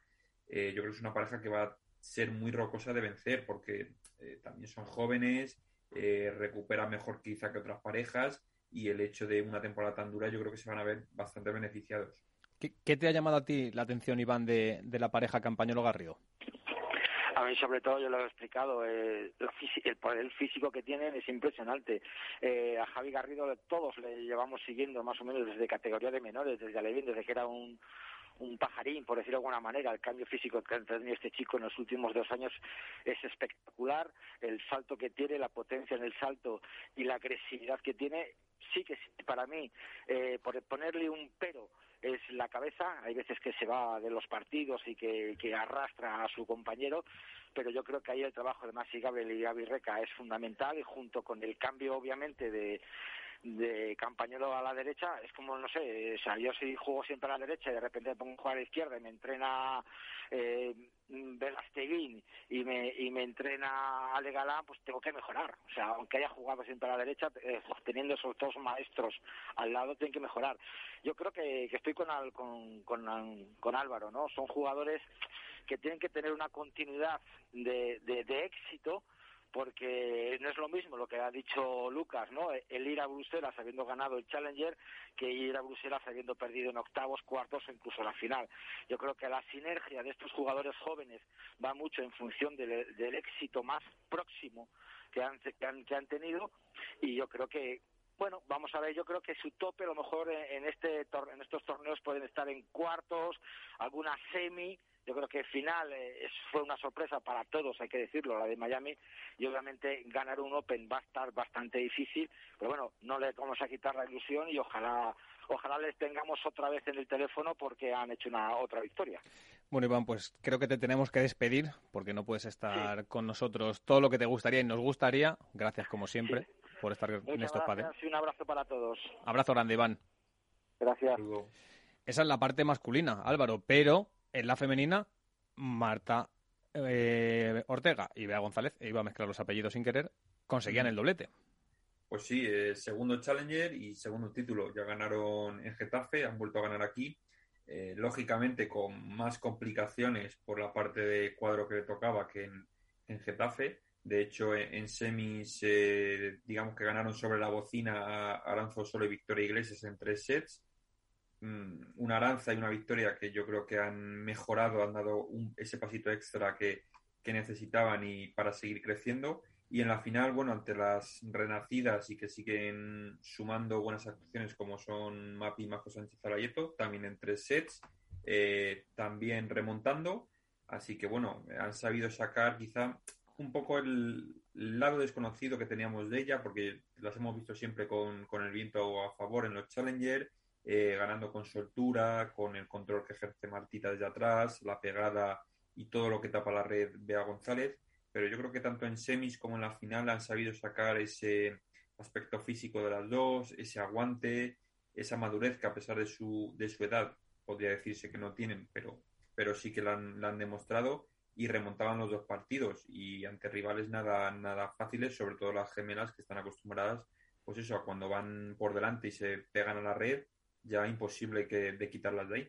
Eh, yo creo que es una pareja que va a ser muy rocosa de vencer porque eh, también son jóvenes, eh, recuperan mejor quizá que otras parejas y el hecho de una temporada tan dura yo creo que se van a ver bastante beneficiados. ¿Qué, te ha llamado a ti la atención, Iván, de, de la pareja Campañolo-Garrido? A mí, sobre todo, yo lo he explicado, eh, el poder físico que tienen es impresionante. Eh, a Javi Garrido todos le llevamos siguiendo más o menos desde categoría de menores, desde Alevín, desde que era un, un pajarín, por decirlo de alguna manera. El cambio físico que ha tenido este chico en los últimos dos años es espectacular. El salto que tiene, la potencia en el salto y la agresividad que tiene sí que para mí, eh, por ponerle un pero, es la cabeza. Hay veces que se va de los partidos y que, arrastra a su compañero, pero yo creo que ahí el trabajo de Masi Gabriel y Gaby Reca es fundamental y junto con el cambio, obviamente, de de campañero a la derecha es como no sé o sea yo si juego siempre a la derecha y de repente pongo a jugar a la izquierda y me entrena eh, Velasteguín y me y me entrena Ale Galán pues tengo que mejorar. O sea aunque haya jugado siempre a la derecha eh, teniendo esos dos maestros al lado tengo que mejorar. Yo creo que, que estoy con, con, con, con Álvaro no son jugadores que tienen que tener una continuidad de, de éxito porque no es lo mismo lo que ha dicho Lucas, ¿no? El ir a Bruselas habiendo ganado el Challenger que ir a Bruselas habiendo perdido en octavos, cuartos o incluso la final. Yo creo que la sinergia de estos jugadores jóvenes va mucho en función del, del éxito más próximo que han, que han, tenido y yo creo que bueno, vamos a ver, yo creo que su tope a lo mejor en, este en estos torneos pueden estar en cuartos, alguna semi, yo creo que final eh, fue una sorpresa para todos, hay que decirlo, la de Miami, y obviamente ganar un Open va a estar bastante difícil, pero bueno, no le vamos a quitar la ilusión y ojalá ojalá les tengamos otra vez en el teléfono porque han hecho una otra victoria. Bueno, Iván, pues creo que te tenemos que despedir porque no puedes estar con nosotros todo lo que te gustaría y nos gustaría. Gracias, como siempre, por estar en estos padres. Y un abrazo para todos. Abrazo grande, Iván. Gracias. Esa es la parte masculina, Álvaro, pero en la femenina, Marta eh, Ortega y Bea González, e iba a mezclar los apellidos sin querer, conseguían el doblete. Pues sí, eh, segundo Challenger y segundo título. Ya ganaron en Getafe, han vuelto a ganar aquí. Eh, lógicamente con más complicaciones por la parte de cuadro que le tocaba que en, Getafe. De hecho, en, semis, digamos que ganaron sobre la bocina a Aranzo Solo y Victoria Iglesias en tres sets. Mm, una aranza y una victoria que yo creo que han mejorado, han dado ese pasito extra que, necesitaban y para seguir creciendo. Y en la final, bueno, ante las renacidas y que siguen sumando buenas actuaciones como son Mapi Majo Sánchez Arayeto, también en tres sets, eh, también remontando. Así que bueno, han sabido sacar quizá un poco el lado desconocido que teníamos de ella, porque las hemos visto siempre con, con el viento a favor en los Challenger, eh, ganando con soltura, con el control que ejerce Martita desde atrás, la pegada y todo lo que tapa la red Bea González. Pero yo creo que tanto en semis como en la final han sabido sacar ese aspecto físico de las dos, ese aguante, esa madurez que a pesar de su, de su edad podría decirse que no tienen, pero, pero sí que la han, la han demostrado y remontaban los dos partidos y ante rivales nada, nada fáciles, sobre todo las gemelas que están acostumbradas, pues eso, a cuando van por delante y se pegan a la red, ya imposible que, de quitarlas de ahí.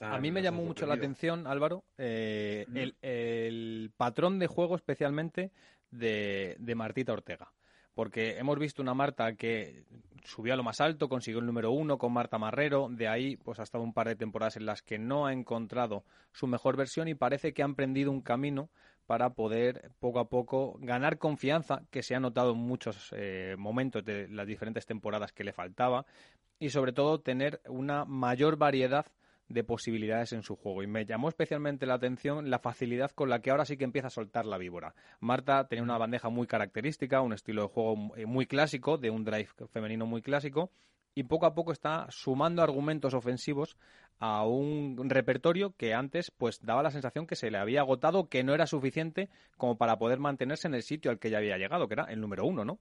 a, mí me llamó mucho la atención, Álvaro, eh, el, patrón de juego especialmente de, de Martita Ortega. Porque hemos visto una Marta que subió a lo más alto, consiguió el número uno con Marta Marrero, de ahí pues ha estado un par de temporadas en las que no ha encontrado su mejor versión y parece que ha emprendido un camino para poder poco a poco ganar confianza, que se ha notado en muchos eh, momentos de las diferentes temporadas que le faltaba, y sobre todo tener una mayor variedad de posibilidades en su juego. Y me llamó especialmente la atención la facilidad con la que ahora sí que empieza a soltar la víbora. Marta tenía una bandeja muy característica, un estilo de juego eh, muy clásico, de un drive femenino muy clásico, y poco a poco está sumando argumentos ofensivos a un repertorio que antes pues daba la sensación que se le había agotado, que no era suficiente como para poder mantenerse en el sitio al que ya había llegado, que era el número uno, ¿no?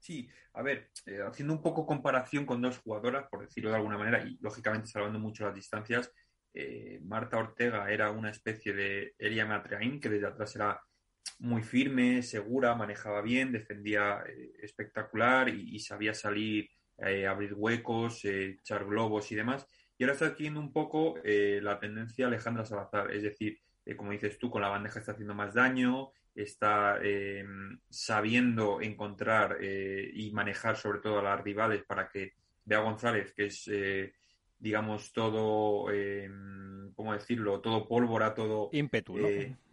Sí, a ver, eh, haciendo un poco comparación con dos jugadoras, por decirlo de alguna manera, y lógicamente salvando mucho las distancias, eh, Marta Ortega era una especie de Elia Matreain, que desde atrás era muy firme, segura, manejaba bien, defendía eh, espectacular y, sabía salir, abrir huecos, echar globos y demás. Y ahora está adquiriendo un poco la tendencia Alejandra Salazar, es decir, como dices tú, con la bandeja está haciendo más daño, está eh, sabiendo encontrar eh, y manejar sobre todo a las rivales para que Bea González, que es, eh, digamos, todo, ¿cómo decirlo? Todo pólvora, todo... Ímpetu,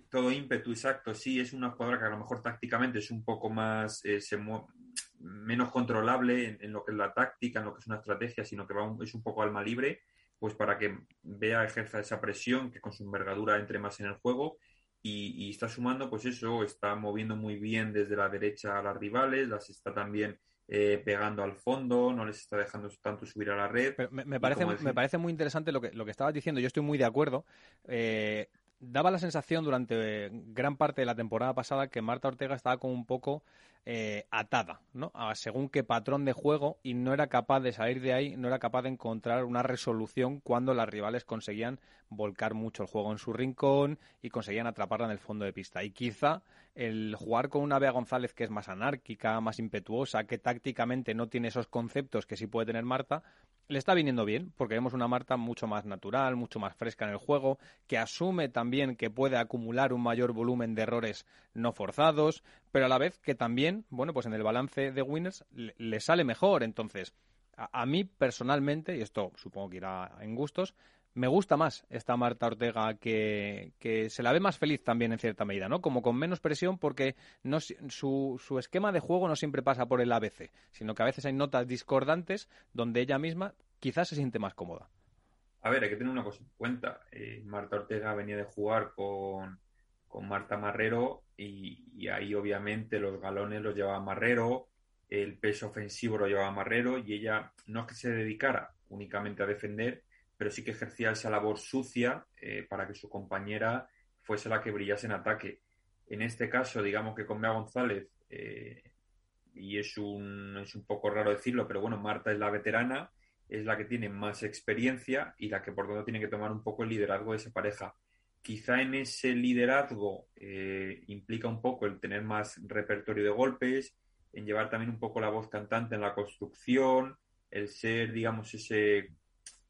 Todo ímpetu, exacto. Sí, es una jugadora que a lo mejor tácticamente es un poco más... menos controlable en, lo que es la táctica, en lo que es una estrategia, sino que va es un poco alma libre, pues para que vea ejerza esa presión, que con su envergadura entre más en el juego y, está sumando, pues eso, está moviendo muy bien desde la derecha a las rivales, las está también eh, pegando al fondo, no les está dejando tanto subir a la red. me, parece, me parece muy interesante lo que, lo que estabas diciendo, yo estoy muy de acuerdo. Eh, daba la sensación durante gran parte de la temporada pasada que Marta Ortega estaba como un poco eh, atada, ¿no? Según qué patrón de juego y no era capaz de salir de ahí, no era capaz de encontrar una resolución cuando las rivales conseguían volcar mucho el juego en su rincón y conseguían atraparla en el fondo de pista. Y quizá el jugar con una Bea González que es más anárquica, más impetuosa, que tácticamente no tiene esos conceptos que sí puede tener Marta, le está viniendo bien, porque vemos una Marta mucho más natural, mucho más fresca en el juego, que asume también que puede acumular un mayor volumen de errores no forzados, pero a la vez que también, bueno, pues en el balance de winners le, sale mejor. Entonces, a, mí personalmente, y esto supongo que irá en gustos, me gusta más esta Marta Ortega que, se la ve más feliz también en cierta medida, ¿no? Como con menos presión porque no, su, su esquema de juego no siempre pasa por el ABC, sino que a veces hay notas discordantes donde ella misma quizás se siente más cómoda. A ver, hay que tener una cosa en cuenta. Eh, Marta Ortega venía de jugar con, Marta Marrero y, y, ahí obviamente los galones los llevaba Marrero, el peso ofensivo lo llevaba Marrero y ella no es que se dedicara únicamente a defender, pero sí que ejercía esa labor sucia eh, para que su compañera fuese la que brillase en ataque. En este caso, digamos que con Bea González, eh, y es un, es un poco raro decirlo, pero bueno, Marta es la veterana, es la que tiene más experiencia y la que por tanto tiene que tomar un poco el liderazgo de esa pareja. Quizá en ese liderazgo eh, implica un poco el tener más repertorio de golpes, en llevar también un poco la voz cantante en la construcción, el ser, digamos, ese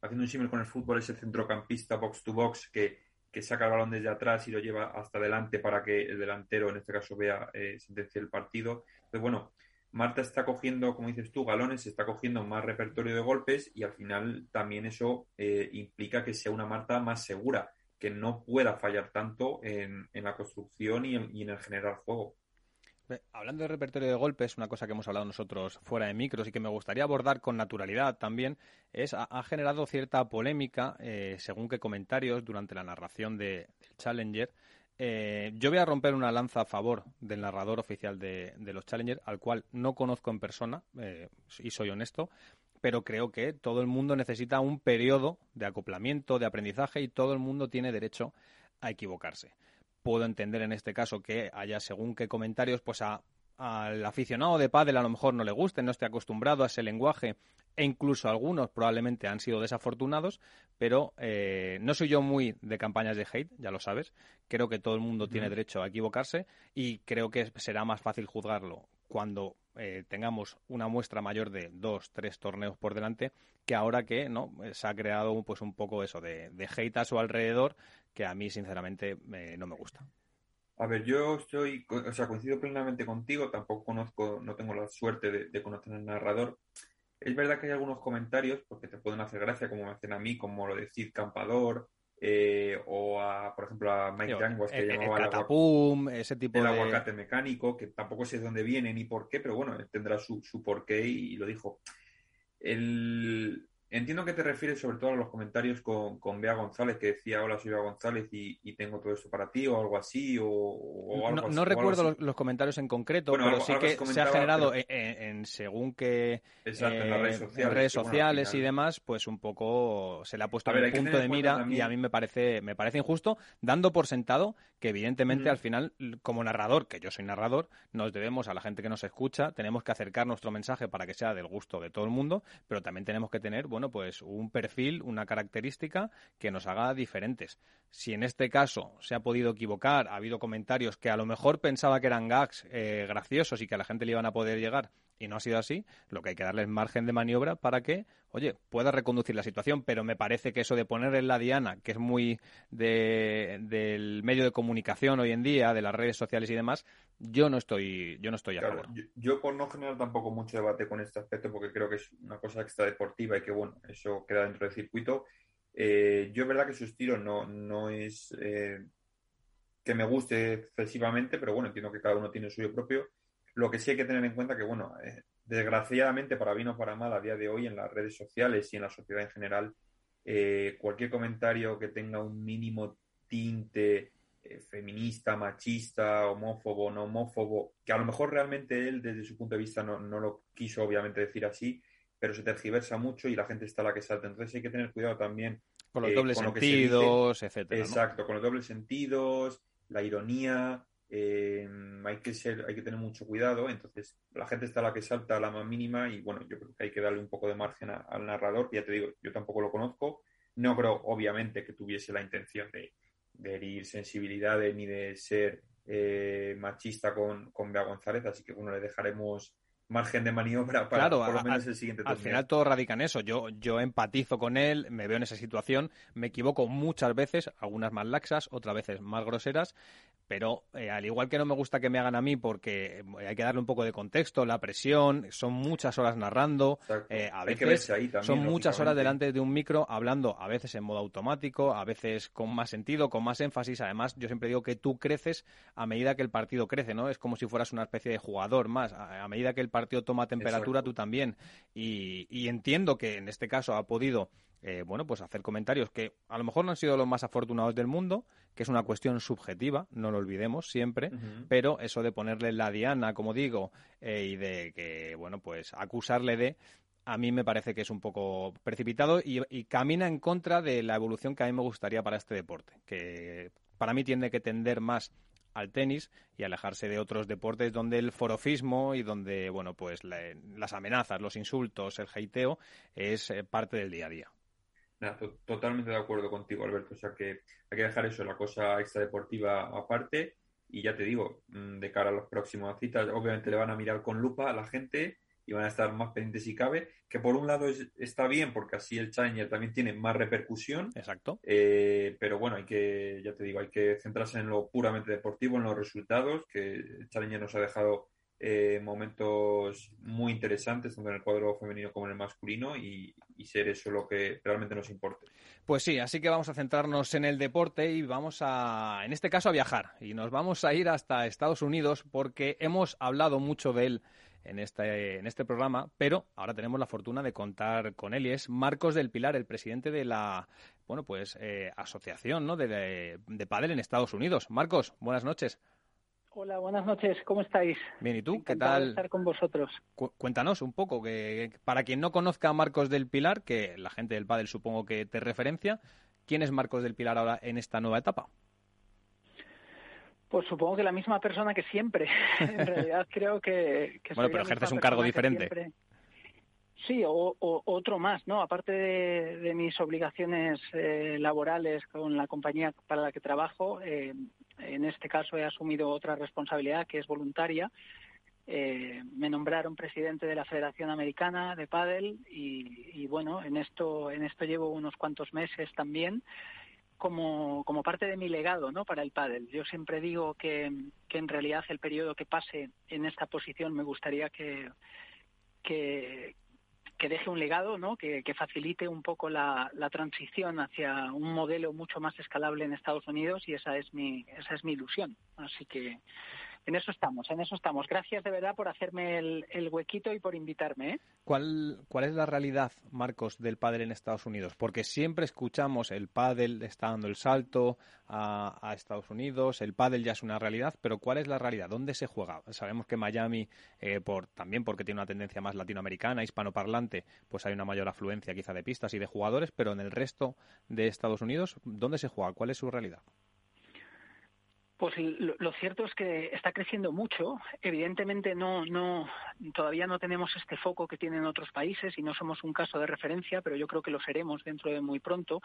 haciendo un símil con el fútbol, ese centrocampista box to box que, saca el balón desde atrás y lo lleva hasta adelante para que el delantero, en este caso, vea eh, sentencia el partido. Pues bueno, Marta está cogiendo, como dices tú, galones, está cogiendo más repertorio de golpes y al final también eso eh, implica que sea una Marta más segura, que no pueda fallar tanto en, la construcción y en, y en el generar juego. Hablando de repertorio de golpes, una cosa que hemos hablado nosotros fuera de micros y que me gustaría abordar con naturalidad también, es ha, generado cierta polémica eh, según qué comentarios durante la narración de, del Challenger. Eh, yo voy a romper una lanza a favor del narrador oficial de, los Challenger, al cual no conozco en persona, eh, y soy honesto, pero creo que todo el mundo necesita un periodo de acoplamiento, de aprendizaje, y todo el mundo tiene derecho a equivocarse puedo entender en este caso que haya según qué comentarios, pues al aficionado de pádel a lo mejor no le guste, no esté acostumbrado a ese lenguaje e incluso algunos probablemente han sido desafortunados, pero eh, no soy yo muy de campañas de hate, ya lo sabes. Creo que todo el mundo tiene derecho a equivocarse y creo que será más fácil juzgarlo cuando eh, tengamos una muestra mayor de dos, tres torneos por delante, que ahora que no se ha creado pues un poco eso de, de hate a su alrededor, que a mí sinceramente no me gusta. A ver, yo estoy, o sea, coincido plenamente contigo, tampoco conozco, no tengo la suerte de, conocer al narrador. Es verdad que hay algunos comentarios, porque te pueden hacer gracia, como me hacen a mí, como lo de Cid Campador, eh, o a, por ejemplo, a Mike Yanguas, que llamaba el, ese tipo el aguacate mecánico, que tampoco sé de dónde viene ni por qué, pero bueno, tendrá su, su porqué y, lo dijo. El, Entiendo que te refieres sobre todo a los comentarios con, con Bea González, que decía, hola, soy Bea González y, tengo todo esto para ti, o algo así, o, algo No, recuerdo los, comentarios en concreto, pero sí que se ha generado en, según que en, redes sociales, redes sociales y demás, pues un poco se le ha puesto en punto de mira y a mí me parece, me parece injusto, dando por sentado que evidentemente al final, como narrador, que yo soy narrador, nos debemos a la gente que nos escucha, tenemos que acercar nuestro mensaje para que sea del gusto de todo el mundo, pero también tenemos que tener bueno, pues un perfil, una característica que nos haga diferentes. Si en este caso se ha podido equivocar, ha habido comentarios que a lo mejor pensaba que eran gags eh, graciosos y que a la gente le iban a poder llegar y no ha sido así, lo que hay que darle es margen de maniobra para que, oye, pueda reconducir la situación, pero me parece que eso de poner en la diana, que es muy del medio de comunicación hoy en día, de las redes sociales y demás, yo no estoy, yo no estoy a favor. Yo, por no generar tampoco mucho debate con este aspecto, porque creo que es una cosa que está deportiva y que bueno, eso queda dentro del circuito. Eh, yo es verdad que su estilo no, no es eh, que me guste excesivamente, pero bueno, entiendo que cada uno tiene el suyo propio lo que sí hay que tener en cuenta que, bueno, eh, desgraciadamente, para bien o para mal, a día de hoy en las redes sociales y en la sociedad en general, eh, cualquier comentario que tenga un mínimo tinte eh, feminista, machista, homófobo, no homófobo, que a lo mejor realmente él desde su punto de vista no, no lo quiso obviamente decir así, pero se tergiversa mucho y la gente está a la que salta. Entonces hay que tener cuidado también con los dobles sentidos, etcétera. Exacto, con los dobles sentidos, la ironía, eh, hay que ser, hay que tener mucho cuidado. Entonces, la gente está a la que salta a la más mínima y bueno, yo creo que hay que darle un poco de margen al narrador. Ya te digo, yo tampoco lo conozco. No creo, obviamente, que tuviese la intención de, herir sensibilidades ni de ser eh, machista con, con Bea González, así que bueno, le dejaremos margen de maniobra para por lo menos el siguiente Al final todo radica en eso. Yo, yo empatizo con él, me veo en esa situación, me equivoco muchas veces, algunas más laxas, otras veces más groseras, pero eh, al igual que no me gusta que me hagan a mí porque hay que darle un poco de contexto, la presión, son muchas horas narrando, eh, a veces son muchas horas delante de un micro hablando, a veces en modo automático, a veces con más sentido, con más énfasis. Además, yo siempre digo que tú creces a medida que el partido crece, ¿no? Es como si fueras una especie de jugador más. A, medida que el partido toma temperatura, tú también. Y, y entiendo que en este caso ha podido eh, bueno, pues hacer comentarios que a lo mejor no han sido los más afortunados del mundo, que es una cuestión subjetiva, no lo olvidemos siempre, pero eso de ponerle la diana, como digo, eh, y de que, bueno, pues acusarle de, a mí me parece que es un poco precipitado y, y, camina en contra de la evolución que a mí me gustaría para este deporte, que para mí tiene que tender más al tenis y alejarse de otros deportes donde el forofismo y donde, bueno, pues las amenazas, los insultos, el heiteo es eh, parte del día a día totalmente de acuerdo contigo, Alberto. O sea que hay que dejar eso, la cosa extradeportiva aparte. Y ya te digo, mm, de cara a las próximas citas, obviamente le van a mirar con lupa a la gente y van a estar más pendientes si cabe. Que por un lado está bien, porque así el Challenger también tiene más repercusión. Exacto. Eh, pero bueno, hay que, ya te digo, hay que centrarse en lo puramente deportivo, en los resultados, que el Challenger nos ha dejado eh, momentos muy interesantes, tanto en el cuadro femenino como en el masculino, y, ser eso lo que realmente nos importe. Pues sí, así que vamos a centrarnos en el deporte y vamos a, en este caso, a viajar. Y nos vamos a ir hasta Estados Unidos porque hemos hablado mucho de él en este, en este programa, pero ahora tenemos la fortuna de contar con él y es Marcos del Pilar, el presidente de la bueno pues eh, asociación ¿no? de, de, de en Estados Unidos. Marcos, buenas noches. Hola, buenas noches, ¿cómo estáis? Bien, ¿y tú? ¿Qué tal? estar con vosotros. cuéntanos un poco, que para quien no conozca a Marcos del Pilar, que la gente del Padel supongo que te referencia, ¿quién es Marcos del Pilar ahora en esta nueva etapa? Pues supongo que la misma persona que siempre. en realidad creo que... bueno, pero ejerces un cargo diferente. Sí, o, otro más, ¿no? Aparte de, mis obligaciones eh, laborales con la compañía para la que trabajo, eh, en este caso he asumido otra responsabilidad que es voluntaria. Eh, me nombraron presidente de la Federación Americana de Padel y, bueno, en esto, en esto llevo unos cuantos meses también como, como parte de mi legado ¿no? para el pádel. Yo siempre digo que, que en realidad el periodo que pase en esta posición me gustaría que, que, que deje un legado, ¿no? que, facilite un poco la, la, transición hacia un modelo mucho más escalable en Estados Unidos y esa es mi, esa es mi ilusión. Así que en eso estamos, en eso estamos. Gracias de verdad por hacerme el, huequito y por invitarme. ¿eh? ¿Cuál, ¿Cuál es la realidad, Marcos, del pádel en Estados Unidos? Porque siempre escuchamos el pádel está dando el salto a, Estados Unidos, el pádel ya es una realidad, pero ¿cuál es la realidad? ¿Dónde se juega? Sabemos que Miami, eh, por, también porque tiene una tendencia más latinoamericana, hispanoparlante, pues hay una mayor afluencia quizá de pistas y de jugadores, pero en el resto de Estados Unidos, ¿dónde se juega? ¿Cuál es su realidad? Pues lo, cierto es que está creciendo mucho. Evidentemente no, no, todavía no tenemos este foco que tienen otros países y no somos un caso de referencia, pero yo creo que lo seremos dentro de muy pronto.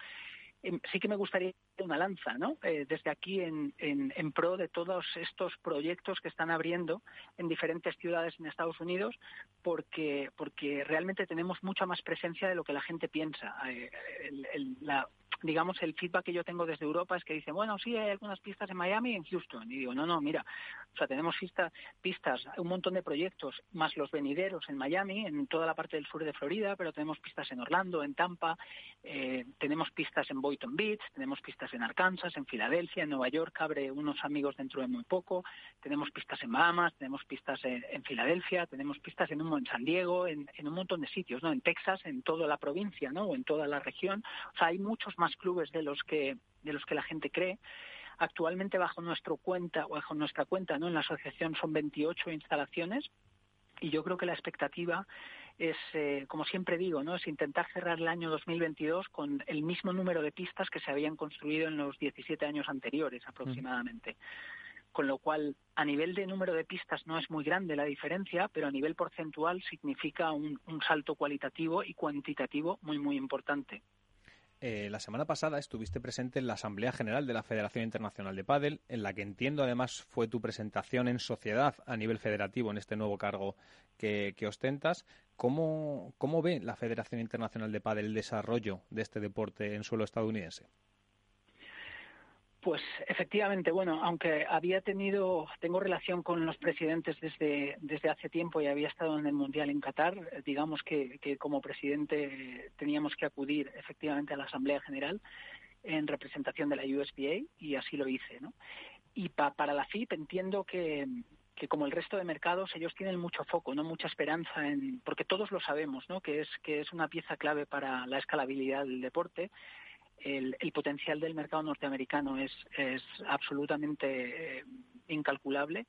Em, sí que me gustaría una lanza, ¿no? Eh, desde aquí en, en, en, pro de todos estos proyectos que están abriendo en diferentes ciudades en Estados Unidos, porque porque realmente tenemos mucha más presencia de lo que la gente piensa. Eh, la, digamos, el feedback que yo tengo desde Europa es que dicen, bueno, sí, hay algunas pistas en Miami y en Houston. Y digo, no, no, mira, o sea, tenemos pistas, pistas, un montón de proyectos, más los venideros en Miami, en toda la parte del sur de Florida, pero tenemos pistas en Orlando, en Tampa, eh, tenemos pistas en Boynton Beach, tenemos pistas en Arkansas, en Filadelfia, en Nueva York, abre unos amigos dentro de muy poco, tenemos pistas en Bahamas, tenemos pistas en, Filadelfia, tenemos pistas en, un, San Diego, en, en, un montón de sitios, ¿no? En Texas, en toda la provincia, ¿no? O en toda la región. O sea, hay muchos más clubes de los que de los que la gente cree. Actualmente bajo nuestra cuenta, bajo nuestra cuenta, ¿no? En la asociación son 28 instalaciones y yo creo que la expectativa es, eh, como siempre digo, ¿no? es intentar cerrar el año 2022 con el mismo número de pistas que se habían construido en los 17 años anteriores aproximadamente. Con lo cual, a nivel de número de pistas no es muy grande la diferencia, pero a nivel porcentual significa un, un salto cualitativo y cuantitativo muy, muy importante. Eh, la semana pasada estuviste presente en la Asamblea General de la Federación Internacional de Pádel, en la que entiendo además fue tu presentación en sociedad a nivel federativo en este nuevo cargo que, ostentas. ¿Cómo, ¿Cómo ve la Federación Internacional de Pádel el desarrollo de este deporte en suelo estadounidense? Pues efectivamente, bueno, aunque había tenido, tengo relación con los presidentes desde, desde hace tiempo y había estado en el Mundial en Qatar, digamos que, como presidente teníamos que acudir efectivamente a la Asamblea General en representación de la USPA y así lo hice, ¿no? Y para la FIP entiendo que, que como el resto de mercados ellos tienen mucho foco, no mucha esperanza en porque todos lo sabemos, ¿no? Que es que es una pieza clave para la escalabilidad del deporte el, potencial del mercado norteamericano es, es absolutamente eh, incalculable.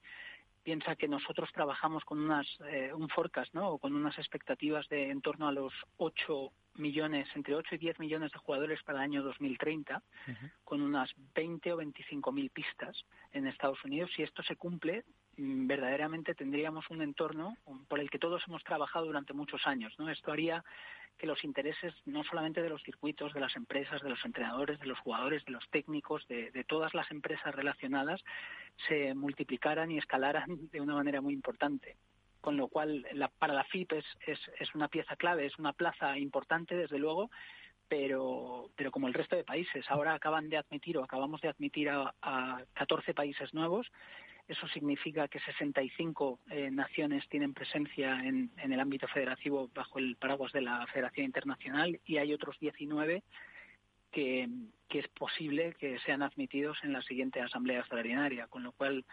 Piensa que nosotros trabajamos con unas, eh, un forecast, ¿no? O con unas expectativas de en torno a los 8 millones, entre 8 y 10 millones de jugadores para el año 2030, con unas 20 o 25 mil pistas en Estados Unidos. Si esto se cumple, mm, verdaderamente tendríamos un entorno por el que todos hemos trabajado durante muchos años. ¿no? Esto haría que los intereses no solamente de los circuitos, de las empresas, de los entrenadores, de los jugadores, de los técnicos, de, todas las empresas relacionadas, se multiplicaran y escalaran de una manera muy importante. Con lo cual, para la FIP es, es, una pieza clave, es una plaza importante, desde luego, pero, pero como el resto de países. Ahora acaban de admitir o acabamos de admitir a, a 14 países nuevos eso significa que 65 eh, naciones tienen presencia en, el ámbito federativo bajo el paraguas de la Federación Internacional y hay otros 19 que, que es posible que sean admitidos en la siguiente Asamblea Extraordinaria, con lo cual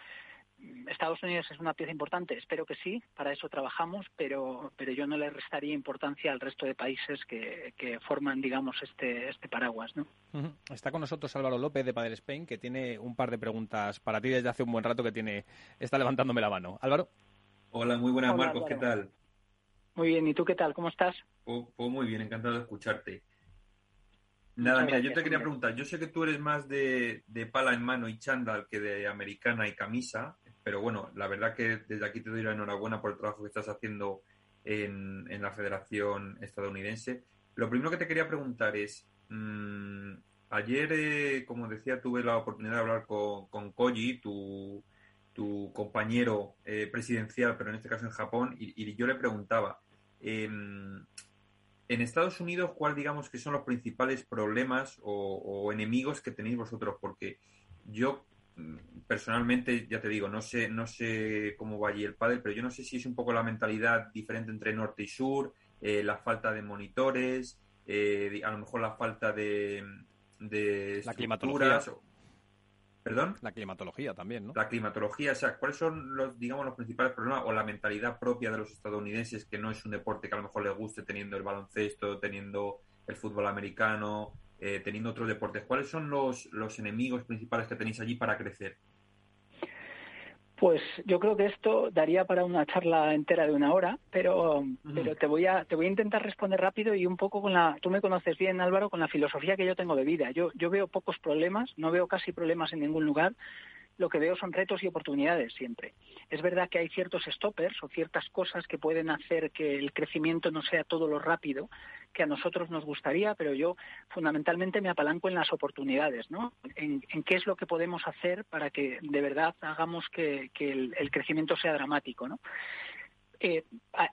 Estados Unidos es una pieza importante, espero que sí, para eso trabajamos, pero, pero yo no le restaría importancia al resto de países que, que forman, digamos, este, este paraguas. ¿no? Está con nosotros Álvaro López de Padel Spain, que tiene un par de preguntas para ti desde hace un buen rato que tiene está levantándome la mano. Álvaro. Hola, muy buenas, Marcos, ¿qué tal? Muy bien, ¿y tú qué tal? ¿Cómo estás? Pues muy bien, encantado de escucharte. Nada, mira, yo te quería preguntar, yo sé que tú eres más de, de pala en mano y chándal que de americana y camisa, pero bueno, la verdad que desde aquí te doy la enhorabuena por el trabajo que estás haciendo en, la Federación Estadounidense. Lo primero que te quería preguntar es, mm, ayer, eh, como decía, tuve la oportunidad de hablar con, con Koji, tu, compañero eh, presidencial, pero en este caso en Japón, y, yo le preguntaba, em, en Estados Unidos, ¿cuál digamos que son los principales problemas o, o enemigos que tenéis vosotros? Porque yo personalmente, ya te digo, no sé, no sé cómo va allí el pádel, pero yo no sé si es un poco la mentalidad diferente entre norte y sur, eh, la falta de monitores, eh, a lo mejor la falta de, de la climatología. ¿Perdón? La climatología también, ¿no? La climatología, o sea, ¿cuáles son los, digamos, los principales problemas o la mentalidad propia de los estadounidenses que no es un deporte que a lo mejor les guste teniendo el baloncesto, teniendo el fútbol americano, eh, teniendo otros deportes. ¿Cuáles son los, los enemigos principales que tenéis allí para crecer? Pues yo creo que esto daría para una charla entera de una hora, pero, pero te voy a te voy a intentar responder rápido y un poco con la tú me conoces bien Álvaro con la filosofía que yo tengo de vida. Yo yo veo pocos problemas, no veo casi problemas en ningún lugar lo que veo son retos y oportunidades siempre. Es verdad que hay ciertos stoppers o ciertas cosas que pueden hacer que el crecimiento no sea todo lo rápido que a nosotros nos gustaría, pero yo fundamentalmente me apalanco en las oportunidades, ¿no? En, qué es lo que podemos hacer para que de verdad hagamos que, el, el, crecimiento sea dramático, ¿no? Eh,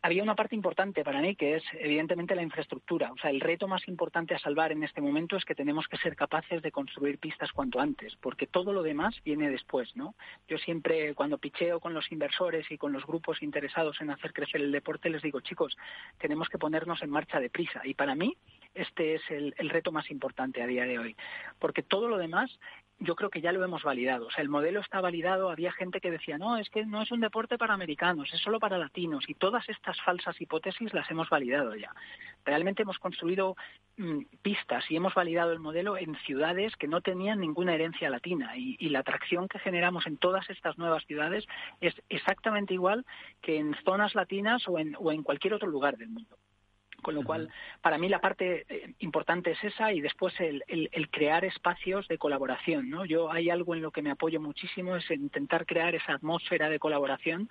había una parte importante para mí que es evidentemente la infraestructura. O sea, el reto más importante a salvar en este momento es que tenemos que ser capaces de construir pistas cuanto antes, porque todo lo demás viene después, ¿no? Yo siempre cuando picheo con los inversores y con los grupos interesados en hacer crecer el deporte les digo, chicos, tenemos que ponernos en marcha deprisa. Y para mí este es el, el reto más importante a día de hoy, porque todo lo demás yo creo que ya lo hemos validado. O sea, el modelo está validado. Había gente que decía, no, es que no es un deporte para americanos, es solo para latinos. Y todas estas falsas hipótesis las hemos validado ya. realmente hemos construido mm, pistas y hemos validado el modelo en ciudades que no tenían ninguna herencia latina y, la atracción que generamos en todas estas nuevas ciudades es exactamente igual que en zonas latinas o en, o en cualquier otro lugar del mundo. Con lo cual, para mí la parte eh, importante es esa y después el, el, crear espacios de colaboración. ¿no? Yo hay algo en lo que me apoyo muchísimo, es intentar crear esa atmósfera de colaboración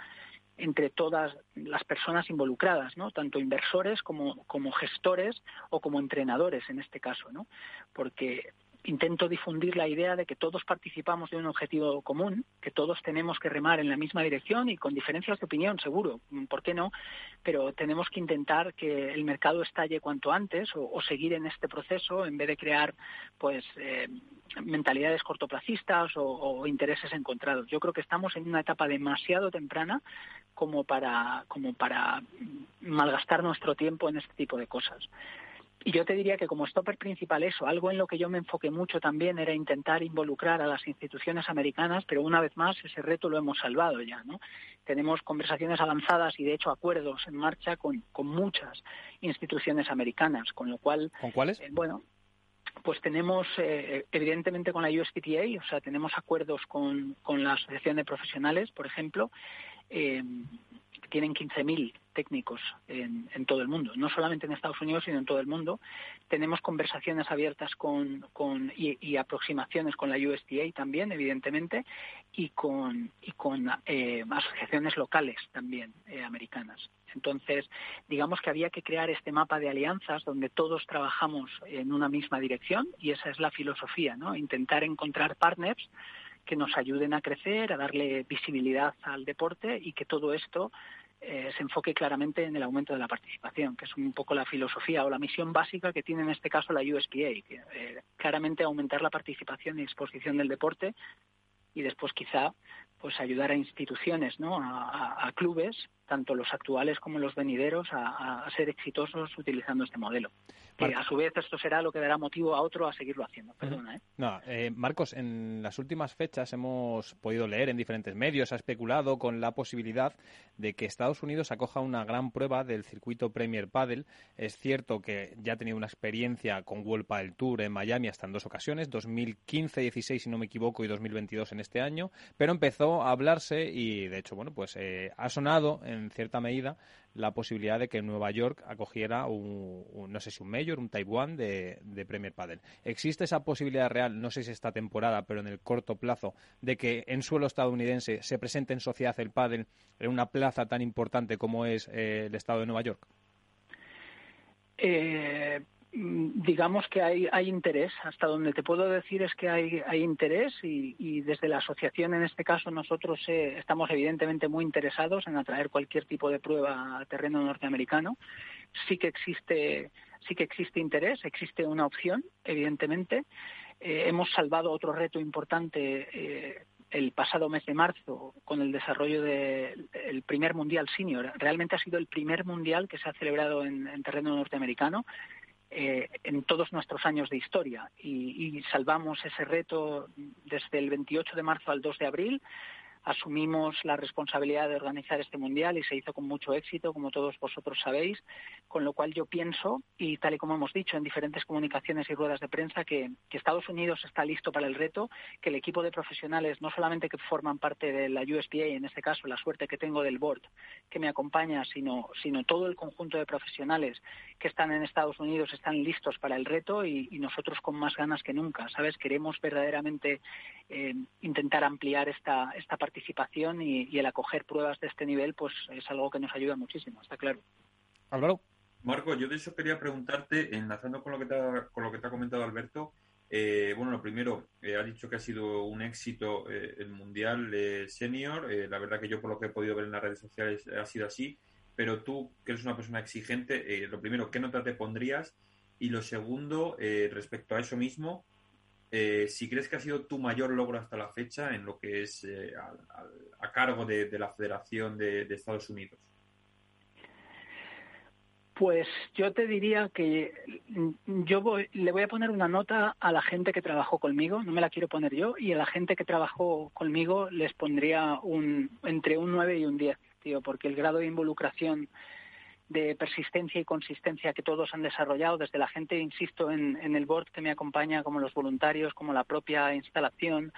entre todas las personas involucradas, ¿no? Tanto inversores como, como gestores o como entrenadores en este caso, ¿no? Porque intento difundir la idea de que todos participamos de un objetivo común, que todos tenemos que remar en la misma dirección y con diferencias de opinión, seguro, ¿por qué no? Pero tenemos que intentar que el mercado estalle cuanto antes o, seguir en este proceso en vez de crear, pues, eh, mentalidades cortoplacistas o, o, intereses encontrados. Yo creo que estamos en una etapa demasiado temprana como para, como para malgastar nuestro tiempo en este tipo de cosas. Y yo te diría que como stopper principal eso, algo en lo que yo me enfoqué mucho también era intentar involucrar a las instituciones americanas, pero una vez más ese reto lo hemos salvado ya, ¿no? Tenemos conversaciones avanzadas y de hecho acuerdos en marcha con, con muchas instituciones americanas, con lo cual... ¿Con cuáles? Eh, bueno, pues tenemos eh, evidentemente con la USPTA, o sea, tenemos acuerdos con, con la Asociación de Profesionales, por ejemplo, eh, tienen 15.000 técnicos en, todo el mundo, no solamente en Estados Unidos, sino en todo el mundo. Tenemos conversaciones abiertas con, con y, aproximaciones con la USDA también, evidentemente, y con, y con eh, asociaciones locales también eh, americanas. Entonces, digamos que había que crear este mapa de alianzas donde todos trabajamos en una misma dirección y esa es la filosofía, ¿no? Intentar encontrar partners que nos ayuden a crecer, a darle visibilidad al deporte y que todo esto eh, se enfoque claramente en el aumento de la participación, que es un poco la filosofía o la misión básica que tiene en este caso la USPA, que eh, claramente aumentar la participación y exposición del deporte y después quizá pues ayudar a instituciones, ¿no? a, clubes, tanto los actuales como los venideros, a ser exitosos utilizando este modelo que a su vez esto será lo que dará motivo a otro a seguirlo haciendo. Perdona, ¿eh? No, eh, Marcos, en las últimas fechas hemos podido leer en diferentes medios, ha especulado con la posibilidad de que Estados Unidos acoja una gran prueba del circuito Premier Padel. Es cierto que ya ha tenido una experiencia con World Padel Tour en Miami hasta en dos ocasiones, 2015, 16 si no me equivoco y 2022 en este año, pero empezó a hablarse y de hecho, bueno, pues eh, ha sonado en cierta medida la posibilidad de que Nueva York acogiera un, no sé si un Major, un Taiwán de, de, Premier Padel. ¿Existe esa posibilidad real, no sé si esta temporada, pero en el corto plazo, de que en suelo estadounidense se presente en sociedad el pádel en una plaza tan importante como es eh, el estado de Nueva York? Eh, digamos que hay, interés. Hasta donde te puedo decir es que hay, interés y, desde la asociación, en este caso, nosotros eh, estamos evidentemente muy interesados en atraer cualquier tipo de prueba a terreno norteamericano. Sí que existe, sí que existe interés, existe una opción, evidentemente. Eh, hemos salvado otro reto importante eh, el pasado mes de marzo con el desarrollo del primer mundial senior. Realmente ha sido el primer mundial que se ha celebrado en terreno norteamericano eh, en todos nuestros años de historia. Y, y, salvamos ese reto desde el 28 de marzo al 2 de abril asumimos la responsabilidad de organizar este mundial y se hizo con mucho éxito, como todos vosotros sabéis, con lo cual yo pienso, y tal y como hemos dicho en diferentes comunicaciones y ruedas de prensa, que, Estados Unidos está listo para el reto, que el equipo de profesionales, no solamente que forman parte de la USPA, en este caso la suerte que tengo del board que me acompaña, sino, sino todo el conjunto de profesionales que están en Estados Unidos están listos para el reto y, nosotros con más ganas que nunca, ¿sabes? Queremos verdaderamente eh, intentar ampliar esta, esta participación participación y, el acoger pruebas de este nivel pues es algo que nos ayuda muchísimo, está claro. Álvaro. Marco, yo de eso quería preguntarte, enlazando con lo que te ha, con lo que te ha comentado Alberto, eh, bueno, lo primero, eh, ha dicho que ha sido un éxito eh, el Mundial Senior. la verdad que yo, por lo que he podido ver en las redes sociales, ha sido así. Pero tú, que eres una persona exigente, lo primero, ¿qué nota te pondrías? Y lo segundo, respecto a eso mismo, eh, si crees que ha sido tu mayor logro hasta la fecha en lo que es eh, a, cargo de, la Federación de, Estados Unidos. Pues yo te diría que yo le voy a poner una nota a la gente que trabajó conmigo, no me la quiero poner yo, y a la gente que trabajó conmigo les pondría un entre un 9 y un 10, tío, porque el grado de involucración de persistencia y consistencia que todos han desarrollado, desde la gente, insisto, en, en el board que me acompaña, como los voluntarios, como la propia instalación,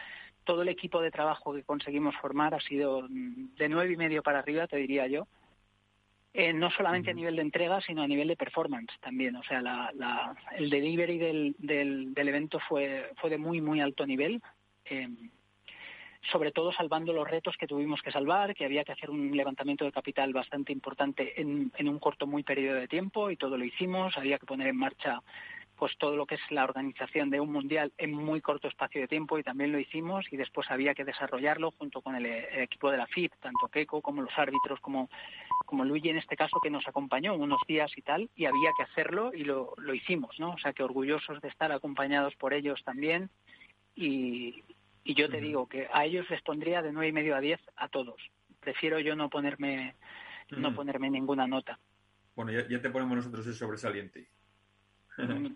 todo el equipo de trabajo que conseguimos formar ha sido de nueve y medio para arriba, te diría yo. Eh, no solamente a nivel de entrega, sino a nivel de performance también. O sea, la, la, el delivery del, del, del, evento fue, fue de muy, muy alto nivel. Eh, sobre todo salvando los retos que tuvimos que salvar, que había que hacer un levantamiento de capital bastante importante en, en un corto muy periodo de tiempo y todo lo hicimos. Había que poner en marcha pues todo lo que es la organización de un mundial en muy corto espacio de tiempo y también lo hicimos y después había que desarrollarlo junto con el, el equipo de la FIP, tanto Keiko como los árbitros como, como Luigi en este caso que nos acompañó unos días y tal y había que hacerlo y lo, lo hicimos, ¿no? O sea que orgullosos de estar acompañados por ellos también y, y yo te digo que a ellos les pondría de nueve y medio a diez a todos. Prefiero yo no ponerme, no ponerme ninguna nota. Bueno, ya, ya te ponemos nosotros el sobresaliente.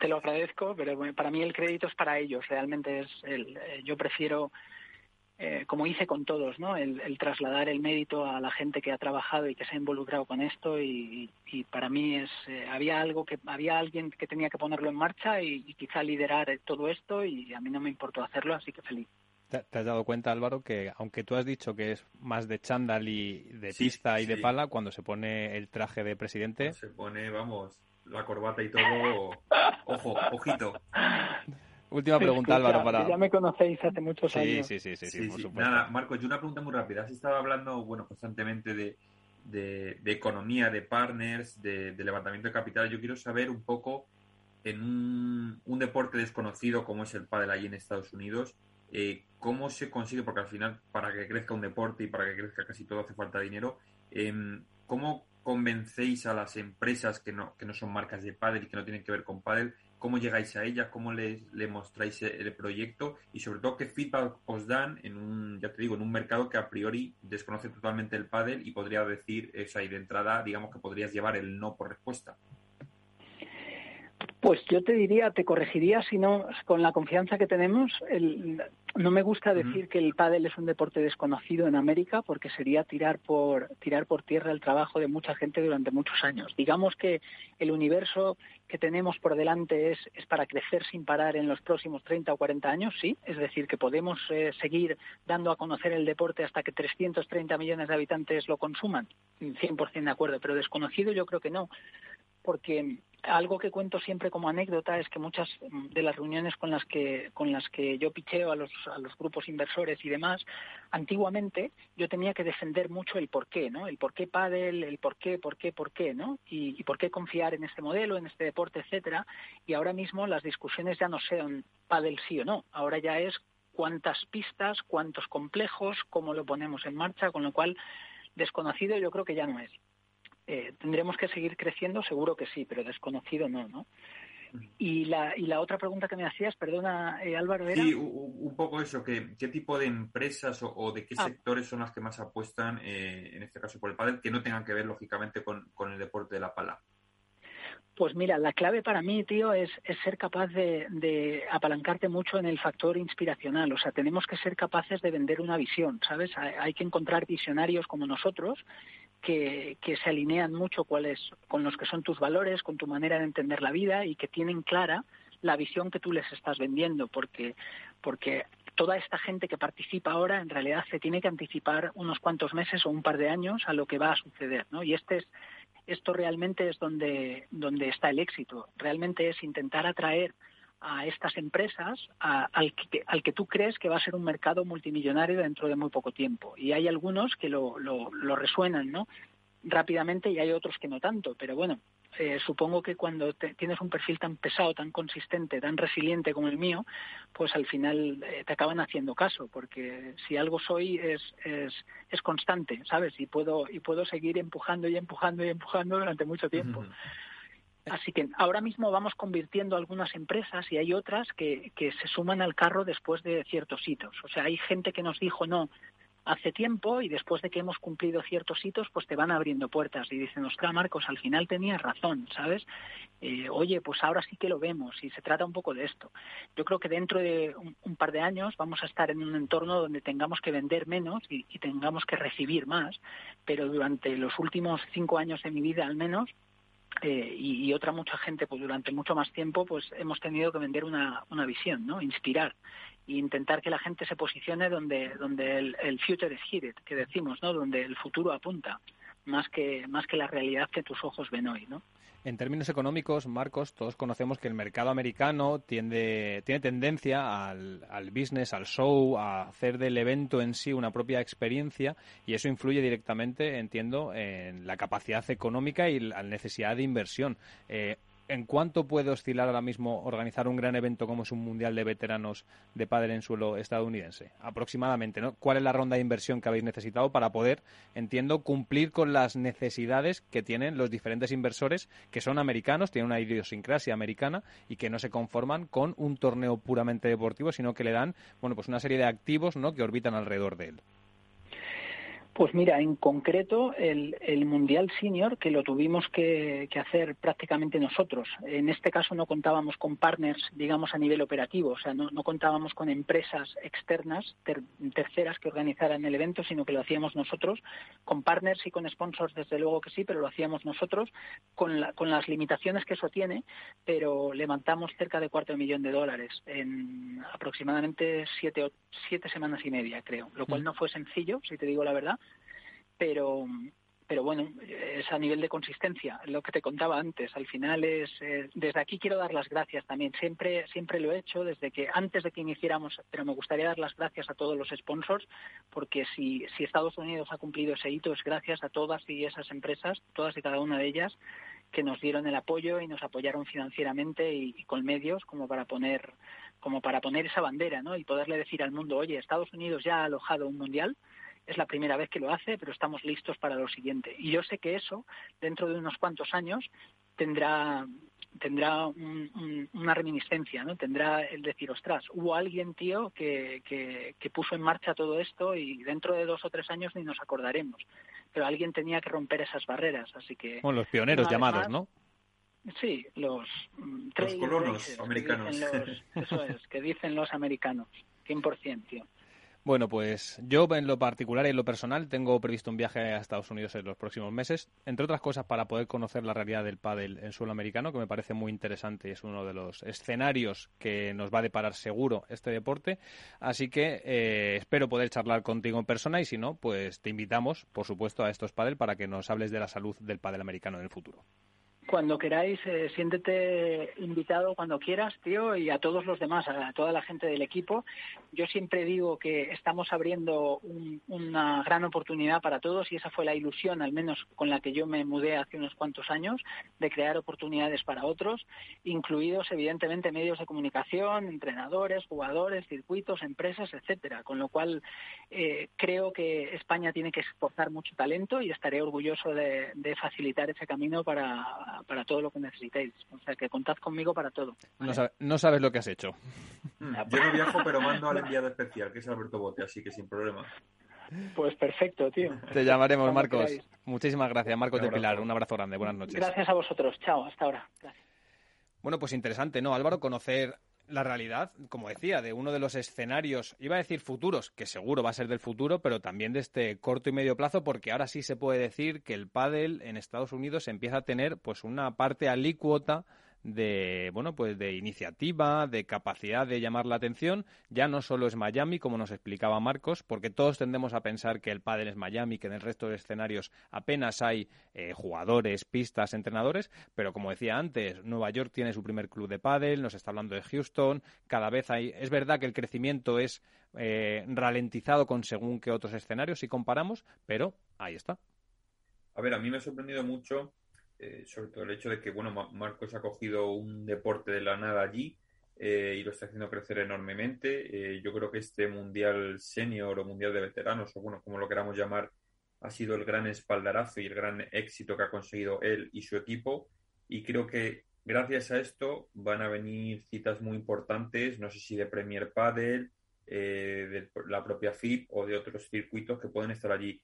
Te lo agradezco, pero para mí el crédito es para ellos. Realmente es el, yo prefiero, eh, como hice con todos, ¿no? El, el, trasladar el mérito a la gente que ha trabajado y que se ha involucrado con esto. Y, y para mí es eh, había algo que había alguien que tenía que ponerlo en marcha y, y, quizá liderar todo esto y a mí no me importó hacerlo, así que feliz. ¿Te has dado cuenta, Álvaro, que aunque tú has dicho que es más de chándal y de sí, pista y sí. de pala, cuando se pone el traje de presidente... Cuando se pone, vamos, la corbata y todo. Ojo, ojito. Última pregunta, Álvaro, para. Ya me conocéis hace muchos sí, años. Sí, sí, sí, sí, sí, por sí. supuesto. Nada, Marco, yo una pregunta muy rápida. Has estado hablando, bueno, constantemente de, de, de economía, de partners, de, de, levantamiento de capital. Yo quiero saber un poco en un, un deporte desconocido como es el pádel ahí en Estados Unidos, eh, cómo se consigue, porque al final para que crezca un deporte y para que crezca casi todo hace falta dinero, eh, ¿cómo convencéis a las empresas que no, que no son marcas de pádel y que no tienen que ver con pádel? ¿Cómo llegáis a ellas? ¿Cómo les, le mostráis el proyecto? Y sobre todo, ¿qué feedback os dan en un, ya te digo, en un mercado que a priori desconoce totalmente el pádel y podría decir, esa y de entrada, digamos que podrías llevar el no por respuesta? Pues yo te diría, te corregiría, si no, con la confianza que tenemos, el, no me gusta decir uh -huh. que el pádel es un deporte desconocido en América porque sería tirar por tirar por tierra el trabajo de mucha gente durante muchos años. Digamos que el universo que tenemos por delante es, es para crecer sin parar en los próximos 30 o 40 años, sí, es decir, que podemos eh, seguir dando a conocer el deporte hasta que 330 millones de habitantes lo consuman, 100% de acuerdo, pero desconocido yo creo que no, porque algo que cuento siempre como anécdota es que muchas de las reuniones con las que con las que yo picheo a los a los grupos inversores y demás antiguamente yo tenía que defender mucho el por qué no el por qué pádel el por qué por qué por qué no y, y por qué confiar en este modelo en este deporte etcétera. Y ahora mismo las discusiones ya no sean pádel sí o no. Ahora ya es cuántas pistas cuántos complejos cómo lo ponemos en marcha con lo cual desconocido yo creo que ya no es eh, tendremos que seguir creciendo, seguro que sí, pero desconocido no, ¿no? Y la, y la otra pregunta que me hacías, perdona, eh, Álvaro, era... Sí, un poco eso, que, ¿qué tipo de empresas o, o de qué ah. sectores son las que más apuestan, eh, en este caso por el pádel, que no tengan que ver, lógicamente, con, con el deporte de la pala? Pues mira, la clave para mí, tío, es, es ser capaz de, de, apalancarte mucho en el factor inspiracional. O sea, tenemos que ser capaces de vender una visión, ¿sabes? Hay, hay que encontrar visionarios como nosotros que, que, se alinean mucho cuáles, con los que son tus valores, con tu manera de entender la vida y que tienen clara la visión que tú les estás vendiendo, porque, porque toda esta gente que participa ahora en realidad se tiene que anticipar unos cuantos meses o un par de años a lo que va a suceder, ¿no? Y este es, esto realmente es donde, donde está el éxito. Realmente es intentar atraer a estas empresas a, al, que, al que tú crees que va a ser un mercado multimillonario dentro de muy poco tiempo. Y hay algunos que lo, lo, resuenan ¿no? rápidamente y hay otros que no tanto. Pero bueno, eh, supongo que cuando te, tienes un perfil tan pesado, tan consistente, tan resiliente como el mío, pues al final eh, te acaban haciendo caso, porque si algo soy es, es, es constante, ¿sabes? Y puedo, y puedo seguir empujando y empujando y empujando durante mucho tiempo. Así que ahora mismo vamos convirtiendo algunas empresas y hay otras que, que se suman al carro después de ciertos hitos. O sea, hay gente que nos dijo no hace tiempo y después de que hemos cumplido ciertos hitos, pues te van abriendo puertas y dicen, ostras, Marcos, al final tenías razón, ¿sabes? Eh, oye, pues ahora sí que lo vemos y se trata un poco de esto. Yo creo que dentro de un, par de años vamos a estar en un entorno donde tengamos que vender menos y, y tengamos que recibir más, pero durante los últimos cinco años de mi vida al menos, eh, y, otra mucha gente, pues durante mucho más tiempo, pues hemos tenido que vender una, una visión, ¿no? Inspirar e intentar que la gente se posicione donde, donde el, future is headed, que decimos, ¿no? Donde el futuro apunta, más que, más que la realidad que tus ojos ven hoy, ¿no? En términos económicos, Marcos, todos conocemos que el mercado americano tiene tendencia al, al, business, al show, a hacer del evento en sí una propia experiencia y eso influye directamente, entiendo, en la capacidad económica y la necesidad de inversión. Eh, ¿En cuánto puede oscilar ahora mismo organizar un gran evento como es un Mundial de Veteranos de Padel en suelo estadounidense? Aproximadamente, ¿no? ¿Cuál es la ronda de inversión que habéis necesitado para poder, entiendo, cumplir con las necesidades que tienen los diferentes inversores que son americanos, tienen una idiosincrasia americana y que no se conforman con un torneo puramente deportivo, sino que le dan, bueno, pues una serie de activos, ¿no?, que orbitan alrededor de él. Pues mira, en concreto el, Mundial Senior, que lo tuvimos que, hacer prácticamente nosotros. En este caso no contábamos con partners, digamos, a nivel operativo, o sea, no, contábamos con empresas externas, terceras que organizaran el evento, sino que lo hacíamos nosotros, con partners y con sponsors, desde luego que sí, pero lo hacíamos nosotros, con, con las limitaciones que eso tiene, pero levantamos cerca de cuarto de millón de dólares en aproximadamente siete, siete semanas y media, creo, lo cual mm. no fue sencillo, si te digo la verdad pero pero bueno, es a nivel de consistencia, lo que te contaba antes. Al final es, eh, desde aquí quiero dar las gracias también. Siempre, siempre lo he hecho desde que antes de que iniciáramos, pero me gustaría dar las gracias a todos los sponsors, porque si, si Estados Unidos ha cumplido ese hito es gracias a todas y esas empresas, todas y cada una de ellas, que nos dieron el apoyo y nos apoyaron financieramente y, y con medios como para poner como para poner esa bandera, ¿no? Y poderle decir al mundo, oye, Estados Unidos ya ha alojado un mundial es la primera vez que lo hace, pero estamos listos para lo siguiente. Y yo sé que eso, dentro de unos cuantos años, tendrá tendrá una reminiscencia, ¿no? Tendrá el decir, ostras, hubo alguien, tío, que, que, puso en marcha todo esto y dentro de dos o tres años ni nos acordaremos. Pero alguien tenía que romper esas barreras, así que... Bueno, los pioneros llamados, ¿no? Sí, los... Mm, los colonos americanos. eso es, que dicen los americanos, 100%, tío. Bueno, pues yo en lo particular y en lo personal tengo previsto un viaje a Estados Unidos en los próximos meses, entre otras cosas para poder conocer la realidad del pádel en suelo americano, que me parece muy interesante y es uno de los escenarios que nos va a deparar seguro este deporte. Así que eh, espero poder charlar contigo en persona y si no, pues te invitamos, por supuesto, a estos pádel para que nos hables de la salud del pádel americano en el futuro. Cuando queráis, eh, siéntete invitado cuando quieras, tío, y a todos los demás, a toda la gente del equipo. Yo siempre digo que estamos abriendo una gran oportunidad para todos y esa fue la ilusión, al menos con la que yo me mudé hace unos cuantos años, de crear oportunidades para otros, incluidos evidentemente medios de comunicación, entrenadores, jugadores, circuitos, empresas, etcétera. Con lo cual eh, creo que España tiene que exportar mucho talento y estaré orgulloso de facilitar ese camino para para, todo lo que necesitéis. O sea, que contad conmigo para todo. No, sabes lo que has hecho. Mm, yo no viajo, pero mando al enviado especial, que es Alberto Bote, así que sin problema. Pues perfecto, tío. Te llamaremos, Marcos. Muchísimas gracias, Marcos de Pilar. Un abrazo grande. Buenas noches. Gracias a vosotros. Chao, hasta ahora. Bueno, pues interesante, ¿no, Álvaro? Conocer la realidad, como decía, de uno de los escenarios, iba a decir futuros, que seguro va a ser del futuro, pero también de este corto y medio plazo, porque ahora sí se puede decir que el pádel en Estados Unidos empieza a tener pues una parte alícuota de bueno pues de iniciativa de capacidad de llamar la atención. Ya no solo es Miami como nos explicaba Marcos porque todos tendemos a pensar que el pádel es Miami que en el resto de escenarios apenas hay eh, jugadores pistas entrenadores pero como decía antes Nueva York tiene su primer club de pádel nos está hablando de Houston cada vez hay es verdad que el crecimiento es eh, ralentizado con según que otros escenarios si comparamos pero ahí está. A ver a mí me ha sorprendido mucho eh, sobre todo el hecho de que, bueno, Marcos ha cogido un deporte de la nada allí eh, y lo está haciendo crecer enormemente. Eh, yo creo que este Mundial Senior o Mundial de Veteranos, o bueno, como lo queramos llamar, ha sido el gran espaldarazo y el gran éxito que ha conseguido él y su equipo. Y creo que gracias a esto van a venir citas muy importantes, no sé si de Premier Padel, de la propia FIP o de otros circuitos que pueden estar allí.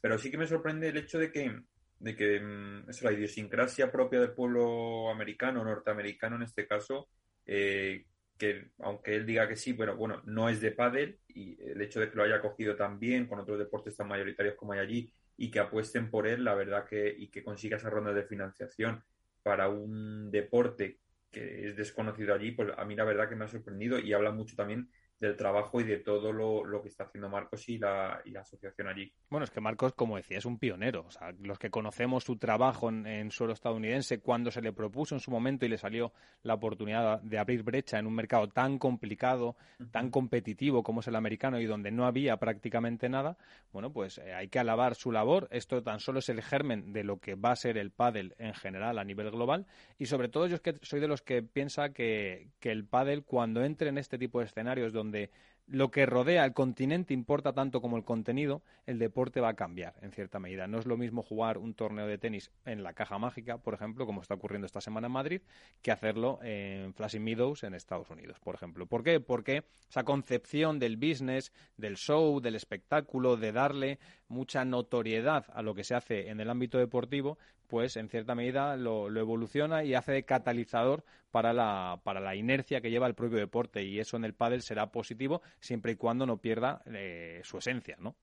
Pero sí que me sorprende el hecho de que, de que mm, la idiosincrasia propia del pueblo americano, norteamericano en este caso, eh, que aunque él diga que sí, pero bueno, no es de pádel y el hecho de que lo haya cogido tan bien con otros deportes tan mayoritarios como hay allí y que apuesten por él, la verdad que y que consiga esa ronda de financiación para un deporte que es desconocido allí, pues a mí la verdad que me ha sorprendido y habla mucho también del trabajo y de todo lo, que está haciendo Marcos y la, y la, asociación allí. Bueno, es que Marcos, como decía, es un pionero. O sea, los que conocemos su trabajo en, suelo estadounidense, cuando se le propuso en su momento y le salió la oportunidad de abrir brecha en un mercado tan complicado, tan competitivo como es el americano y donde no había prácticamente nada, bueno, pues eh, hay que alabar su labor. Esto tan solo es el germen de lo que va a ser el pádel en general a nivel global y sobre todo yo es que soy de los que piensa que, que el pádel cuando entre en este tipo de escenarios donde donde lo que rodea al continente importa tanto como el contenido, el deporte va a cambiar en cierta medida. No es lo mismo jugar un torneo de tenis en la caja mágica, por ejemplo, como está ocurriendo esta semana en Madrid, que hacerlo en Flashing Meadows en Estados Unidos, por ejemplo. ¿Por qué? Porque esa concepción del business, del show, del espectáculo, de darle mucha notoriedad a lo que se hace en el ámbito deportivo, pues en cierta medida lo, evoluciona y hace de catalizador para la, para la inercia que lleva el propio deporte y eso en el pádel será positivo siempre y cuando no pierda eh, su esencia, ¿no?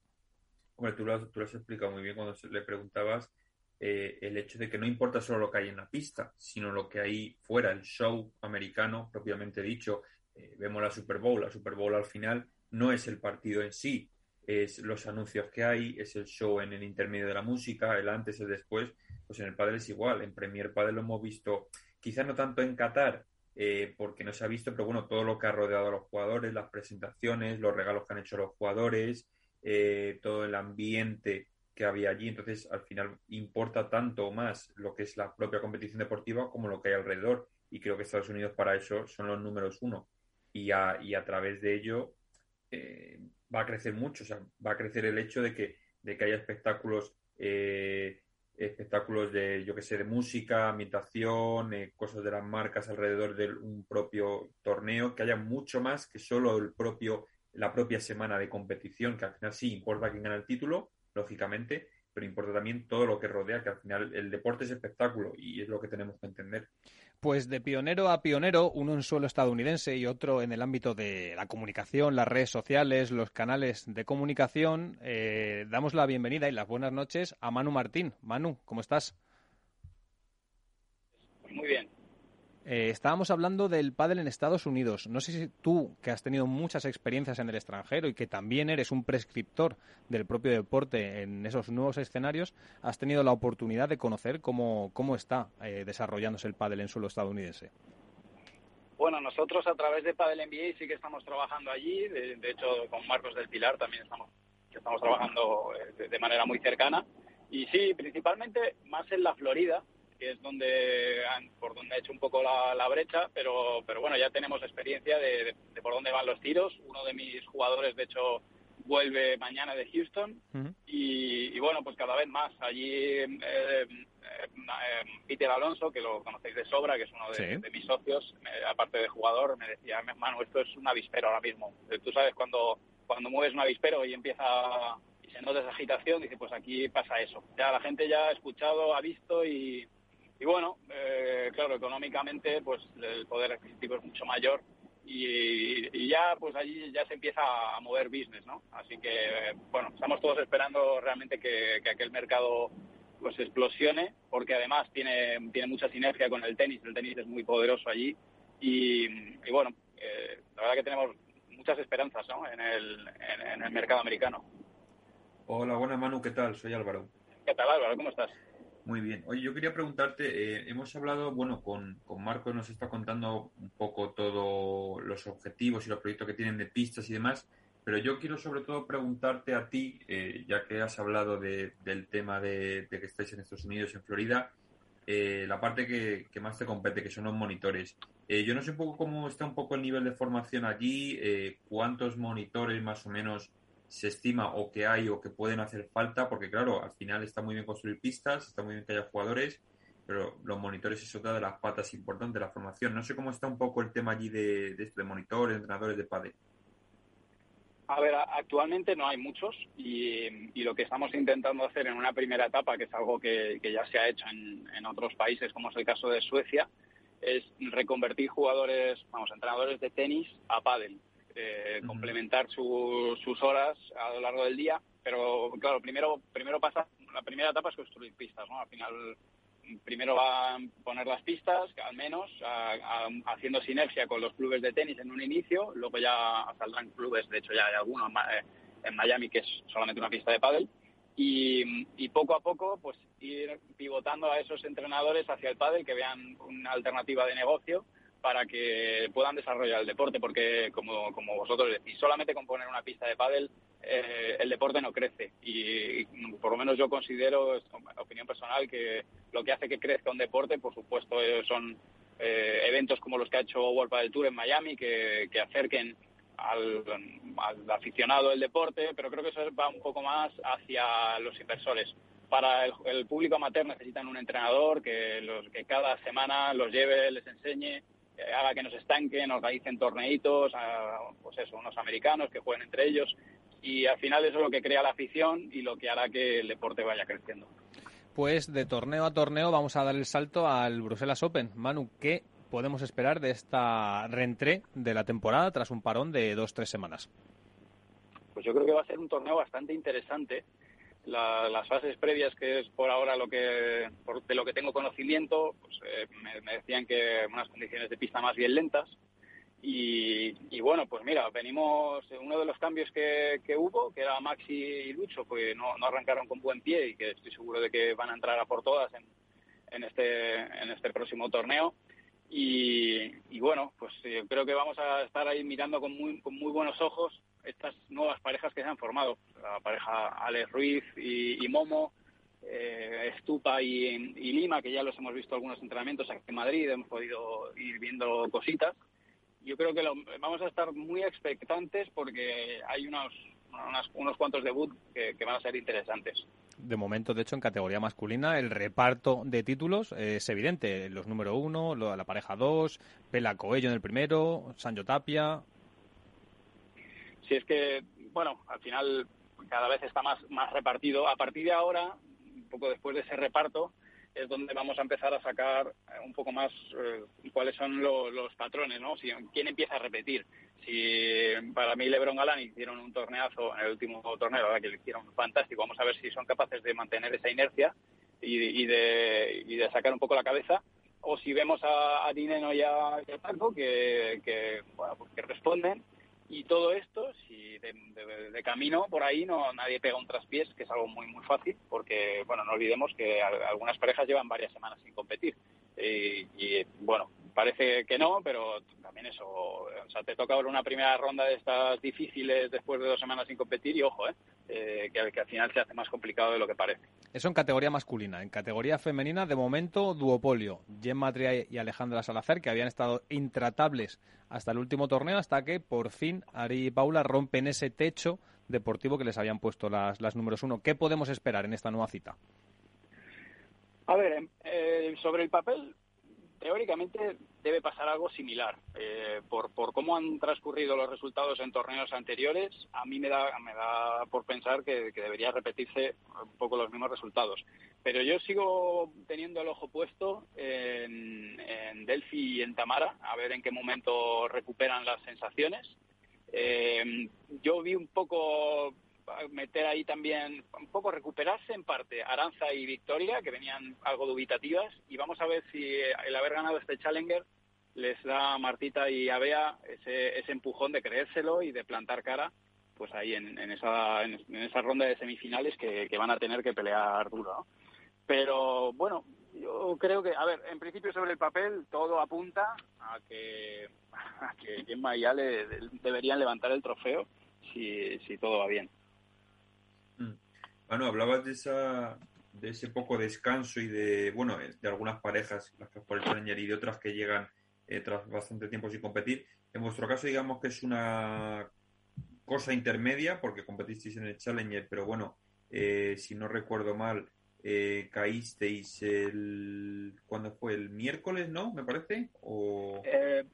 Hombre, tú lo, tú lo has explicado muy bien cuando le preguntabas eh, el hecho de que no importa solo lo que hay en la pista, sino lo que hay fuera, el show americano propiamente dicho. Eh, vemos la Super Bowl, la Super Bowl al final no es el partido en sí, es los anuncios que hay, es el show en el intermedio de la música, el antes, el después, pues en el Padre es igual, en Premier Padre lo hemos visto, quizás no tanto en Qatar, eh, porque no se ha visto, pero bueno, todo lo que ha rodeado a los jugadores, las presentaciones, los regalos que han hecho los jugadores, eh, todo el ambiente que había allí. Entonces, al final importa tanto más lo que es la propia competición deportiva como lo que hay alrededor. Y creo que Estados Unidos para eso son los números uno. Y a, y a través de ello eh, va a crecer mucho. O sea, va a crecer el hecho de que, de que haya espectáculos eh, espectáculos de, yo que sé, de música, ambientación, eh, cosas de las marcas alrededor de un propio torneo, que haya mucho más que solo el propio, la propia semana de competición, que al final sí importa quién gana el título, lógicamente, pero importa también todo lo que rodea, que al final el deporte es espectáculo y es lo que tenemos que entender. Pues de pionero a pionero, uno en suelo estadounidense y otro en el ámbito de la comunicación, las redes sociales, los canales de comunicación, eh, damos la bienvenida y las buenas noches a Manu Martín. Manu, ¿cómo estás? Muy bien. Eh, estábamos hablando del pádel en Estados Unidos. No sé si tú, que has tenido muchas experiencias en el extranjero y que también eres un prescriptor del propio deporte en esos nuevos escenarios, has tenido la oportunidad de conocer cómo, cómo está eh, desarrollándose el pádel en suelo estadounidense. Bueno, nosotros a través de Padel NBA sí que estamos trabajando allí. De, hecho, con Marcos del Pilar también estamos, estamos trabajando eh, de manera muy cercana. Y sí, principalmente más en la Florida, que es donde por donde ha hecho un poco la, brecha, pero, pero bueno, ya tenemos experiencia de, por dónde van los tiros. Uno de mis jugadores, de hecho, vuelve mañana de Houston y, bueno, pues cada vez más. Allí eh, eh, Peter Alonso, que lo conocéis de sobra, que es uno de, mis socios, aparte de jugador, me decía, Manu, esto es un avispero ahora mismo. Tú sabes cuando, cuando mueves un avispero y empieza y se nota esa agitación, dice, pues aquí pasa eso. Ya la gente ya ha escuchado, ha visto y, y bueno, eh, claro, económicamente pues el poder adquisitivo es mucho mayor y, ya pues allí ya se empieza a mover business, ¿no? Así que bueno, estamos todos esperando realmente que, aquel mercado pues explosione porque además tiene, tiene mucha sinergia con el tenis, el tenis es muy poderoso allí y, bueno, eh, la verdad que tenemos muchas esperanzas ¿no? en, el, en el mercado americano. Hola, buenas Manu, ¿qué tal? Soy Álvaro. ¿Qué tal Álvaro? ¿Cómo estás? Muy bien. Oye, yo quería preguntarte, eh, hemos hablado, bueno, con, con Marco nos está contando un poco todos los objetivos y los proyectos que tienen de pistas y demás, pero yo quiero sobre todo preguntarte a ti, eh, ya que has hablado de, del tema de, que estáis en Estados Unidos, en Florida, eh, la parte que, que, más te compete, que son los monitores. yo no sé un poco cómo está un poco el nivel de formación allí, cuántos monitores más o menos se estima o que hay o que pueden hacer falta, porque claro, al final está muy bien construir pistas, está muy bien que haya jugadores, pero los monitores es otra de las patas importantes de la formación. No sé cómo está un poco el tema allí de, de, de monitores, entrenadores de padre. A ver, actualmente no hay muchos y, lo que estamos intentando hacer en una primera etapa, que es algo que, ya se ha hecho en, otros países, como es el caso de Suecia, es reconvertir jugadores, vamos, entrenadores de tenis a pádel, eh, complementar sus horas a lo largo del día, pero claro, primero primero pasa, la primera etapa es construir pistas, ¿no? Al final primero va a poner las pistas, al menos, haciendo sinergia con los clubes de tenis en un inicio, luego ya saldrán clubes, de hecho ya hay algunos eh, en Miami que es solamente una pista de pádel, y, poco a poco pues ir pivotando a esos entrenadores hacia el pádel que vean una alternativa de negocio para que puedan desarrollar el deporte, porque como, como vosotros decís, solamente con poner una pista de pádel eh, el deporte no crece. Y, por lo menos yo considero, opinión personal, que lo que hace que crezca un deporte, por supuesto, eh, son eh, eventos como los que ha hecho World Padel Tour en Miami, que, acerquen al, aficionado del deporte, pero creo que eso va un poco más hacia los inversores. Para el, público amateur necesitan un entrenador que, los, que cada semana los lleve, les enseñe, haga que nos estanquen, organicen torneitos, pues eso, unos americanos que jueguen entre ellos y al final eso es lo que crea la afición y lo que hará que el deporte vaya creciendo. Pues de torneo a torneo vamos a dar el salto al Bruselas Open. Manu, ¿qué podemos esperar de esta reentré de la temporada tras un parón de dos tres semanas? Pues yo creo que va a ser un torneo bastante interesante. Las fases previas, que es por ahora lo que de lo que tengo conocimiento, pues, eh, me decían que unas condiciones de pista más bien lentas, y, bueno, pues mira, venimos, uno de los cambios que, hubo, que era Maxi y Lucho, pues no, arrancaron con buen pie y que estoy seguro de que van a entrar a por todas en, este, en este próximo torneo. Y, bueno, pues eh, creo que vamos a estar ahí mirando con muy, con muy buenos ojos estas nuevas parejas que se han formado. La pareja Alex Ruiz y, Momo, eh, Estupa y, Lima, que ya los hemos visto algunos entrenamientos aquí en Madrid, hemos podido ir viendo cositas yo creo que vamos a estar muy expectantes porque hay unos, unos cuantos debuts que, van a ser interesantes. De momento, de hecho, en categoría masculina, el reparto de títulos es evidente. Los número uno, la pareja dos, Pela Coello en el primero, Sancho Tapia. Si es que, bueno, al final cada vez está más, más repartido. A partir de ahora, un poco después de ese reparto, es donde vamos a empezar a sacar eh, un poco más eh, cuáles son los patrones, ¿no? Si, quién empieza a repetir. Si para mí LeBron Galán hicieron un torneazo en el último torneo, que le hicieron fantástico, vamos a ver si son capaces de mantener esa inercia y, de, y de sacar un poco la cabeza. O si vemos a, a Dineno y a, Paco que, que, bueno, pues que responden y todo esto, si de, camino por ahí no nadie pega un traspiés, que es algo muy muy fácil, porque bueno, no olvidemos que algunas parejas llevan varias semanas sin competir. y bueno, parece que no, pero también eso, o sea, te toca ahora una primera ronda de estas difíciles después de dos semanas sin competir y ojo, ¿eh? eh que, al final se hace más complicado de lo que parece. Eso en categoría masculina. En categoría femenina, de momento, duopolio. Gemma Matria y Alejandra Salazar, que habían estado intratables hasta el último torneo, hasta que por fin Ari y Paula rompen ese techo deportivo que les habían puesto las, las números uno. ¿Qué podemos esperar en esta nueva cita? A ver, eh, sobre el papel, teóricamente debe pasar algo similar. Eh, por, por cómo han transcurrido los resultados en torneos anteriores, a mí me da, me da por pensar que, debería repetirse un poco los mismos resultados. Pero yo sigo teniendo el ojo puesto en, en Delphi y en Tamara, a ver en qué momento recuperan las sensaciones. Eh, yo vi un poco meter ahí también, un poco recuperarse en parte Aranza y Victoria, que venían algo dubitativas, y vamos a ver si el haber ganado este Challenger les da a Martita y a Bea ese, ese empujón de creérselo y de plantar cara pues ahí en, esa, en, esa ronda de semifinales que, van a tener que pelear duro. Pero bueno, yo creo que, a ver, en principio sobre el papel todo apunta a que, a que deberían levantar el trofeo si, si todo va bien. Bueno, hablabas de esa de ese poco descanso y de, bueno, de algunas parejas, las que por el Challenger y de otras que llegan eh, tras bastante tiempo sin competir. En vuestro caso, digamos que es una cosa intermedia, porque competisteis en el Challenger, pero bueno, eh, si no recuerdo mal, eh, caísteis el cuando fue el miércoles no me parece o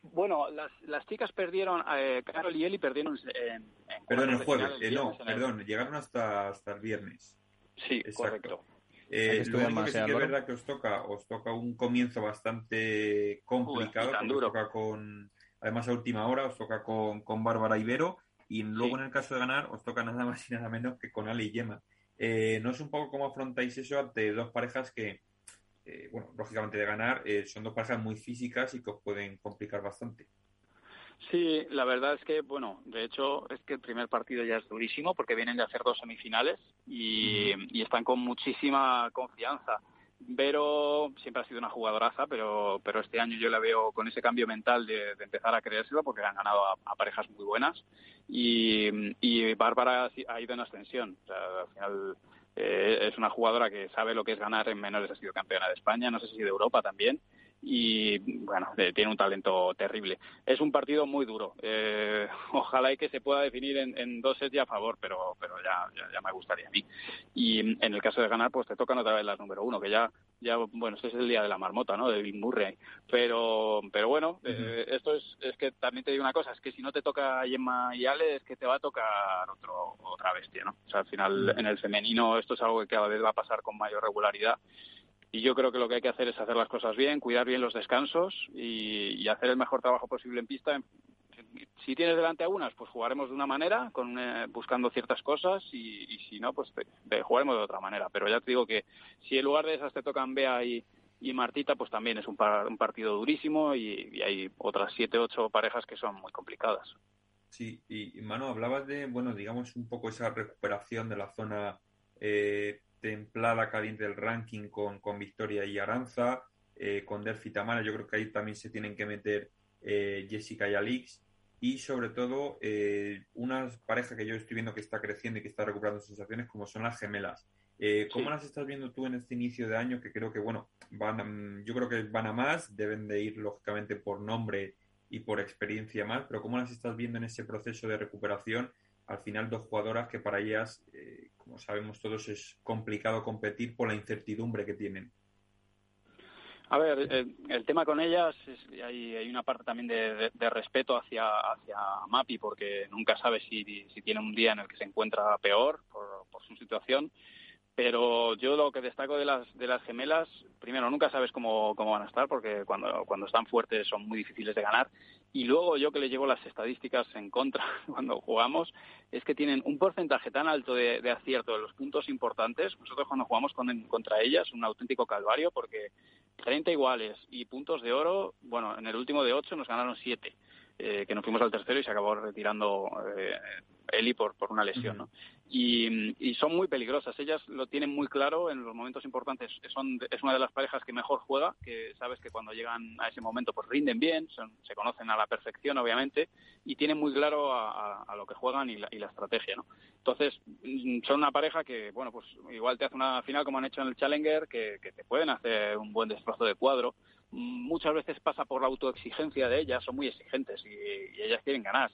bueno las, las chicas perdieron eh, Carol y Eli perdieron en, Perdón, el jueves. Eh, no, perdón, llegaron hasta, hasta el viernes. Sí, correcto. Eh, lo único que sí que es verdad que os toca, os toca un comienzo bastante complicado, os toca con, además a última hora, os toca con, con Bárbara Ibero, y luego en el caso de ganar, os toca nada más y nada menos que con Ali y Yema. Eh, ¿No es un poco cómo afrontáis eso ante dos parejas que, eh, bueno, lógicamente de ganar, eh, son dos parejas muy físicas y que os pueden complicar bastante? Sí, la verdad es que, bueno, de hecho es que el primer partido ya es durísimo porque vienen de hacer dos semifinales y, y están con muchísima confianza. Vero siempre ha sido una jugadoraza, pero, pero este año yo la veo con ese cambio mental de, empezar a creérselo porque han ganado a, parejas muy buenas y, y Bárbara ha ido en ascensión. al final eh, es una jugadora que sabe lo que es ganar en menores, ha sido campeona de España, no sé si de Europa también y bueno, eh, tiene un talento terrible. Es un partido muy duro. Eh, ojalá y que se pueda definir en, dos sets a favor, pero, pero ya, ya, me gustaría a mí. Y en el caso de ganar, pues te tocan otra vez las número uno, que ya, ya bueno, este es el día de la marmota, ¿no? De Bill Murray. Pero, pero bueno, eh, esto es, es que también te digo una cosa, es que si no te toca Gemma y Ale, es que te va a tocar otro, otra bestia, ¿no? O sea, al final en el femenino esto es algo que cada vez va a pasar con mayor regularidad y yo creo que lo que hay que hacer es hacer las cosas bien, cuidar bien los descansos y, hacer el mejor trabajo posible en pista. Si tienes delante algunas, pues jugaremos de una manera, con, eh, buscando ciertas cosas, y, si no, pues jugaremos de otra manera. Pero ya te digo que si en lugar de esas te tocan Bea y, Martita, pues también es un, un partido durísimo y, hay otras siete, ocho parejas que son muy complicadas. Sí, y Manu, hablabas de, bueno, digamos un poco esa recuperación de la zona eh, templada caliente del ranking con, con Victoria y Aranza, eh, con Delphi Tamara, yo creo que ahí también se tienen que meter eh, Jessica y Alix, y sobre todo eh, una pareja que yo estoy viendo que está creciendo y que está recuperando sensaciones como son las gemelas. ¿Cómo las estás viendo tú en este inicio de año? Que creo que, bueno, van yo creo que van a más, deben de ir lógicamente por nombre y por experiencia más, pero ¿cómo las estás viendo en ese proceso de recuperación? Al final, dos jugadoras que para ellas como sabemos todos, es complicado competir por la incertidumbre que tienen. A ver, el, tema con ellas, es, hay, hay, una parte también de, respeto hacia, hacia Mapi, porque nunca sabe si, si, tiene un día en el que se encuentra peor por, su situación. Pero yo lo que destaco de las de las gemelas primero nunca sabes cómo, cómo van a estar porque cuando cuando están fuertes son muy difíciles de ganar. Y luego yo que le llevo las estadísticas en contra cuando jugamos es que tienen un porcentaje tan alto de, acierto de los puntos importantes. Nosotros cuando jugamos con, contra ellas un auténtico calvario porque 30 iguales y puntos de oro bueno en el último de 8 nos ganaron 7 eh, que nos fuimos al tercero y se acabó retirando eh, Eli por, por una lesión, ¿no? Y, y, son muy peligrosas. Ellas lo tienen muy claro en los momentos importantes. Son, es una de las parejas que mejor juega, que sabes que cuando llegan a ese momento pues rinden bien, se conocen a la perfección, obviamente, y tienen muy claro a, lo que juegan y la, y la, estrategia, ¿no? Entonces, mm, son una pareja que, bueno, pues igual te hace una final como han hecho en el Challenger, que, que te pueden hacer un buen destrozo de cuadro. Muchas veces pasa por la autoexigencia de ellas, son muy exigentes y, y ellas quieren ganar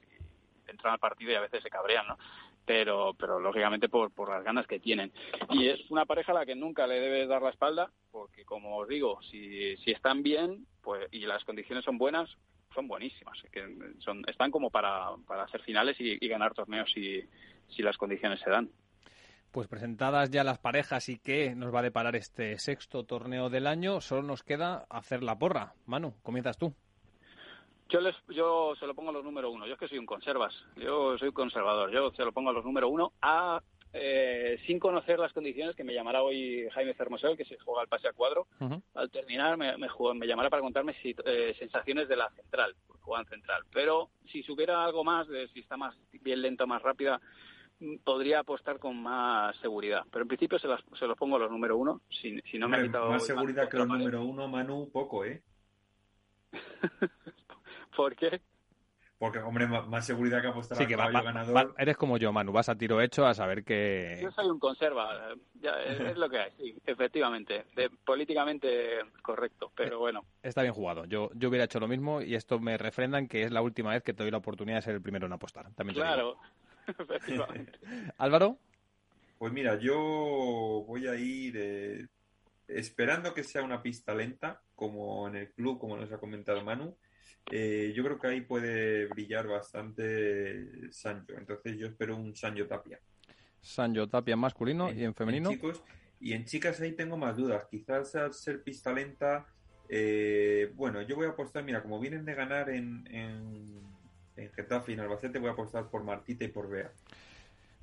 entran al partido y a veces se cabrean, ¿no? Pero, pero lógicamente por, por las ganas que tienen. Y es una pareja a la que nunca le debes dar la espalda, porque como os digo, si, si están bien pues y las condiciones son buenas, son buenísimas. Que son, están como para, para hacer finales y, ganar torneos si, si las condiciones se dan. Pues presentadas ya las parejas y qué nos va a deparar este sexto torneo del año, solo nos queda hacer la porra. Manu, comienzas tú. Yo, les, yo se lo pongo a los número uno. Yo es que soy un conservas. Yo soy conservador. Yo se lo pongo a los número uno a, eh, sin conocer las condiciones que me llamará hoy Jaime Fermosel, que se juega al pase a cuadro. Al terminar me, me, me, llamará para contarme si, eh, sensaciones de la central, juegan central. Pero si supiera algo más, de si está más bien lenta o más rápida, mm, podría apostar con más seguridad. Pero en principio se, las, se los pongo a los número uno. Si, si no me ha quitado más seguridad que los número uno, Manu, poco, ¿eh? ¿Por qué? Porque, hombre, más seguridad que apostar sí, que va, ganador. eres como yo, Manu, vas a tiro hecho a saber que... Yo soy un conserva, es, lo que hay, sí, efectivamente. políticamente correcto, pero bueno. Está bien jugado. Yo, yo hubiera hecho lo mismo y esto me refrenda en que es la última vez que te doy la oportunidad de ser el primero en apostar. También claro, efectivamente. ¿Álvaro? Pues mira, yo voy a ir eh, esperando que sea una pista lenta, como en el club, como nos ha comentado Manu eh, yo creo que ahí puede brillar bastante Sancho. Entonces yo espero un Sancho Tapia. Sancho Tapia en masculino y en femenino. chicos, y en chicas ahí tengo más dudas. Quizás al ser pista lenta, eh, bueno, yo voy a apostar, mira, como vienen de ganar en, en, en Getafe y en Albacete, voy a apostar por Martita y por Bea.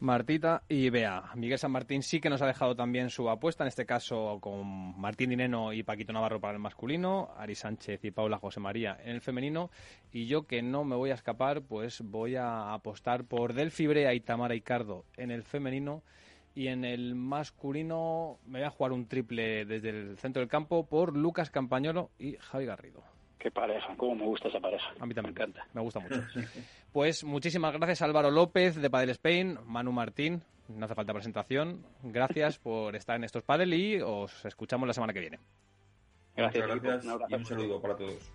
Martita y Bea. Miguel San Martín sí que nos ha dejado también su apuesta, en este caso con Martín Dineno y Paquito Navarro para el masculino, Ari Sánchez y Paula José María en el femenino, y yo que no me voy a escapar, pues voy a apostar por Delfi Brea y Tamara Icardo en el femenino, y en el masculino me voy a jugar un triple desde el centro del campo por Lucas Campañolo y Javi Garrido. Qué pareja, cómo me gusta esa pareja. A mí también me encanta. Me gusta mucho. Pues muchísimas gracias Álvaro López de Padel Spain, Manu Martín, no hace falta presentación. Gracias por estar en estos Padel y os escuchamos la semana que viene. Gracias, gracias y un saludo para todos.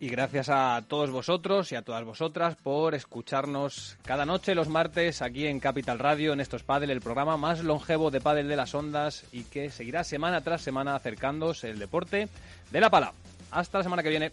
Y gracias a todos vosotros y a todas vosotras por escucharnos cada noche los martes aquí en Capital Radio, en estos Padel, el programa más longevo de Padel de las Ondas y que seguirá semana tras semana acercándose el deporte de la pala. Hasta la semana que viene.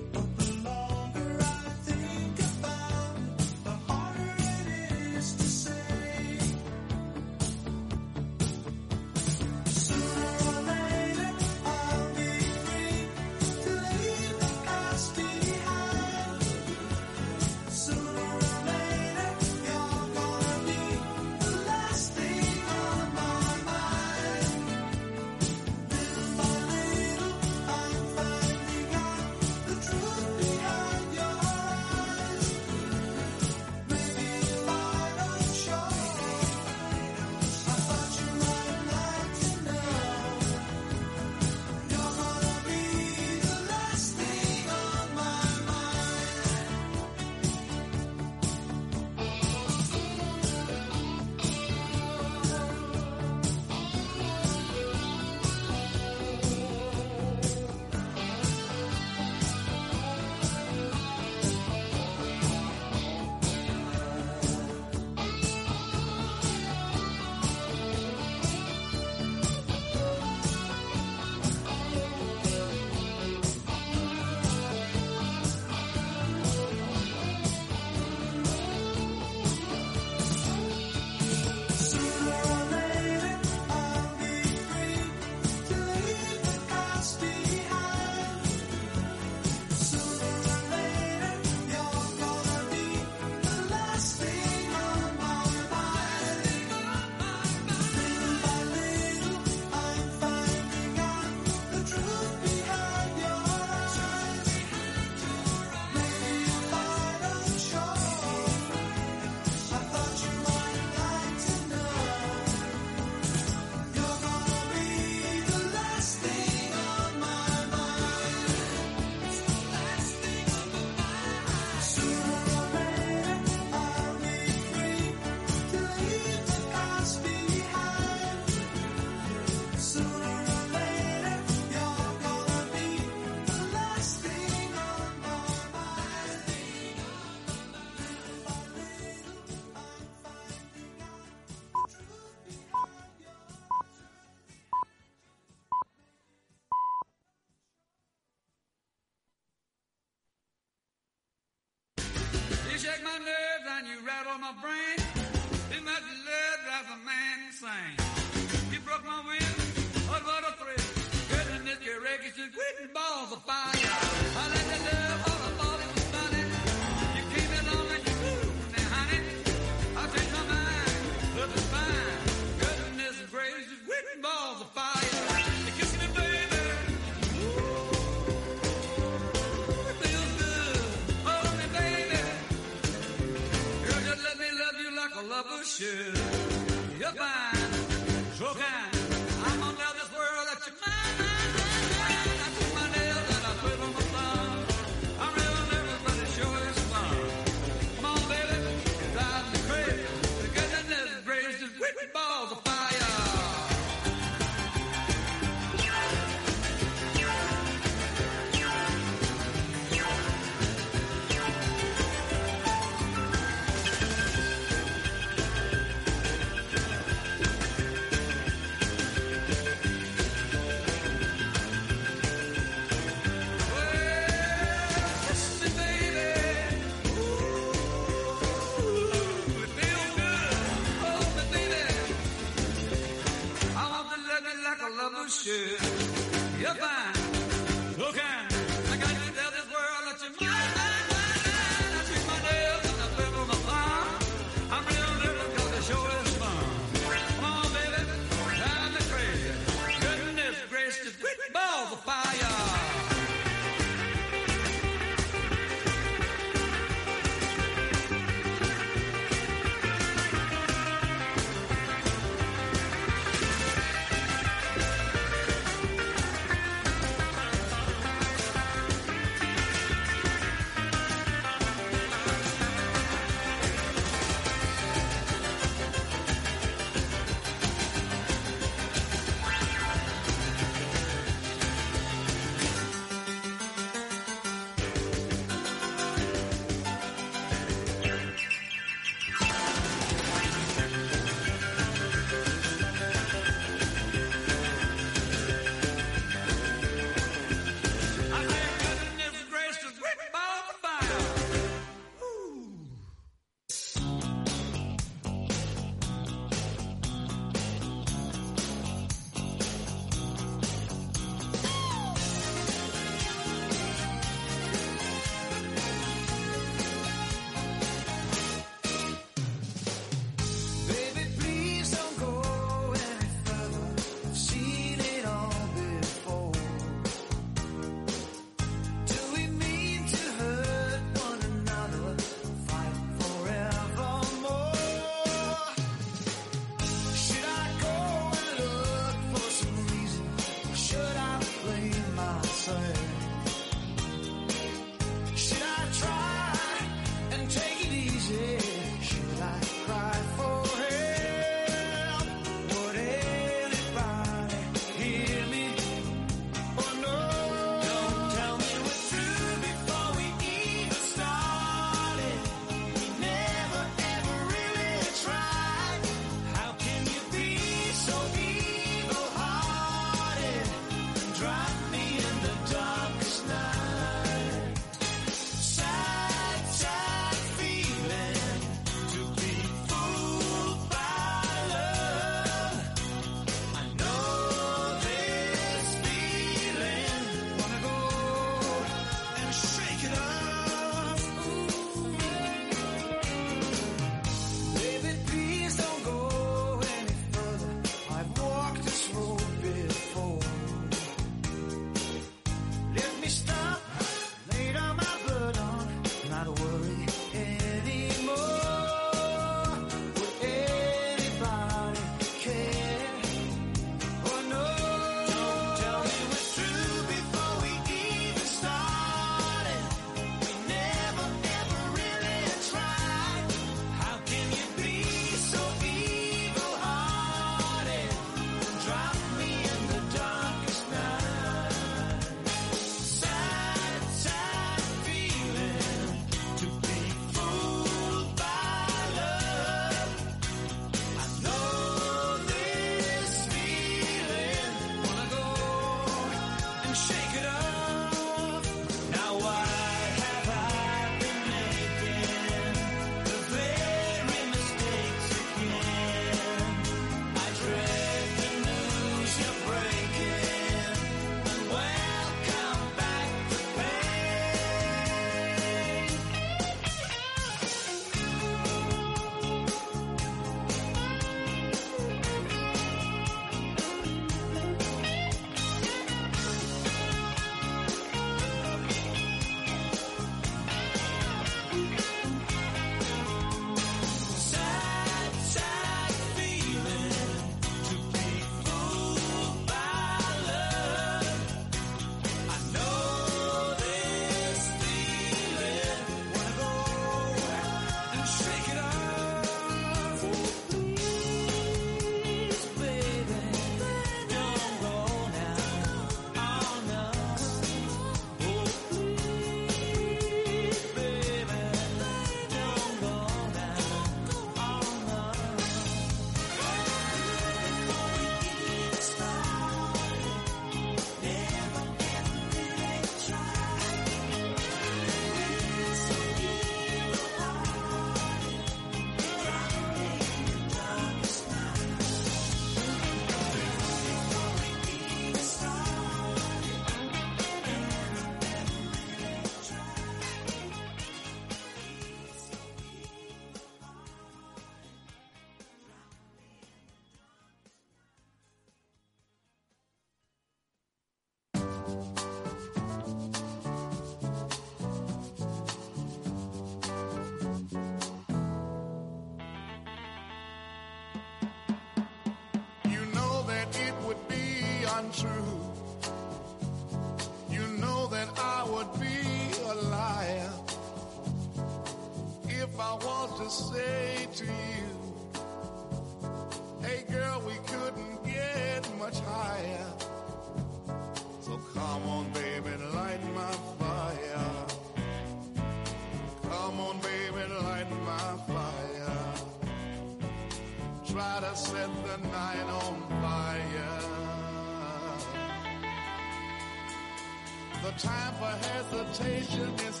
time for hesitation. It's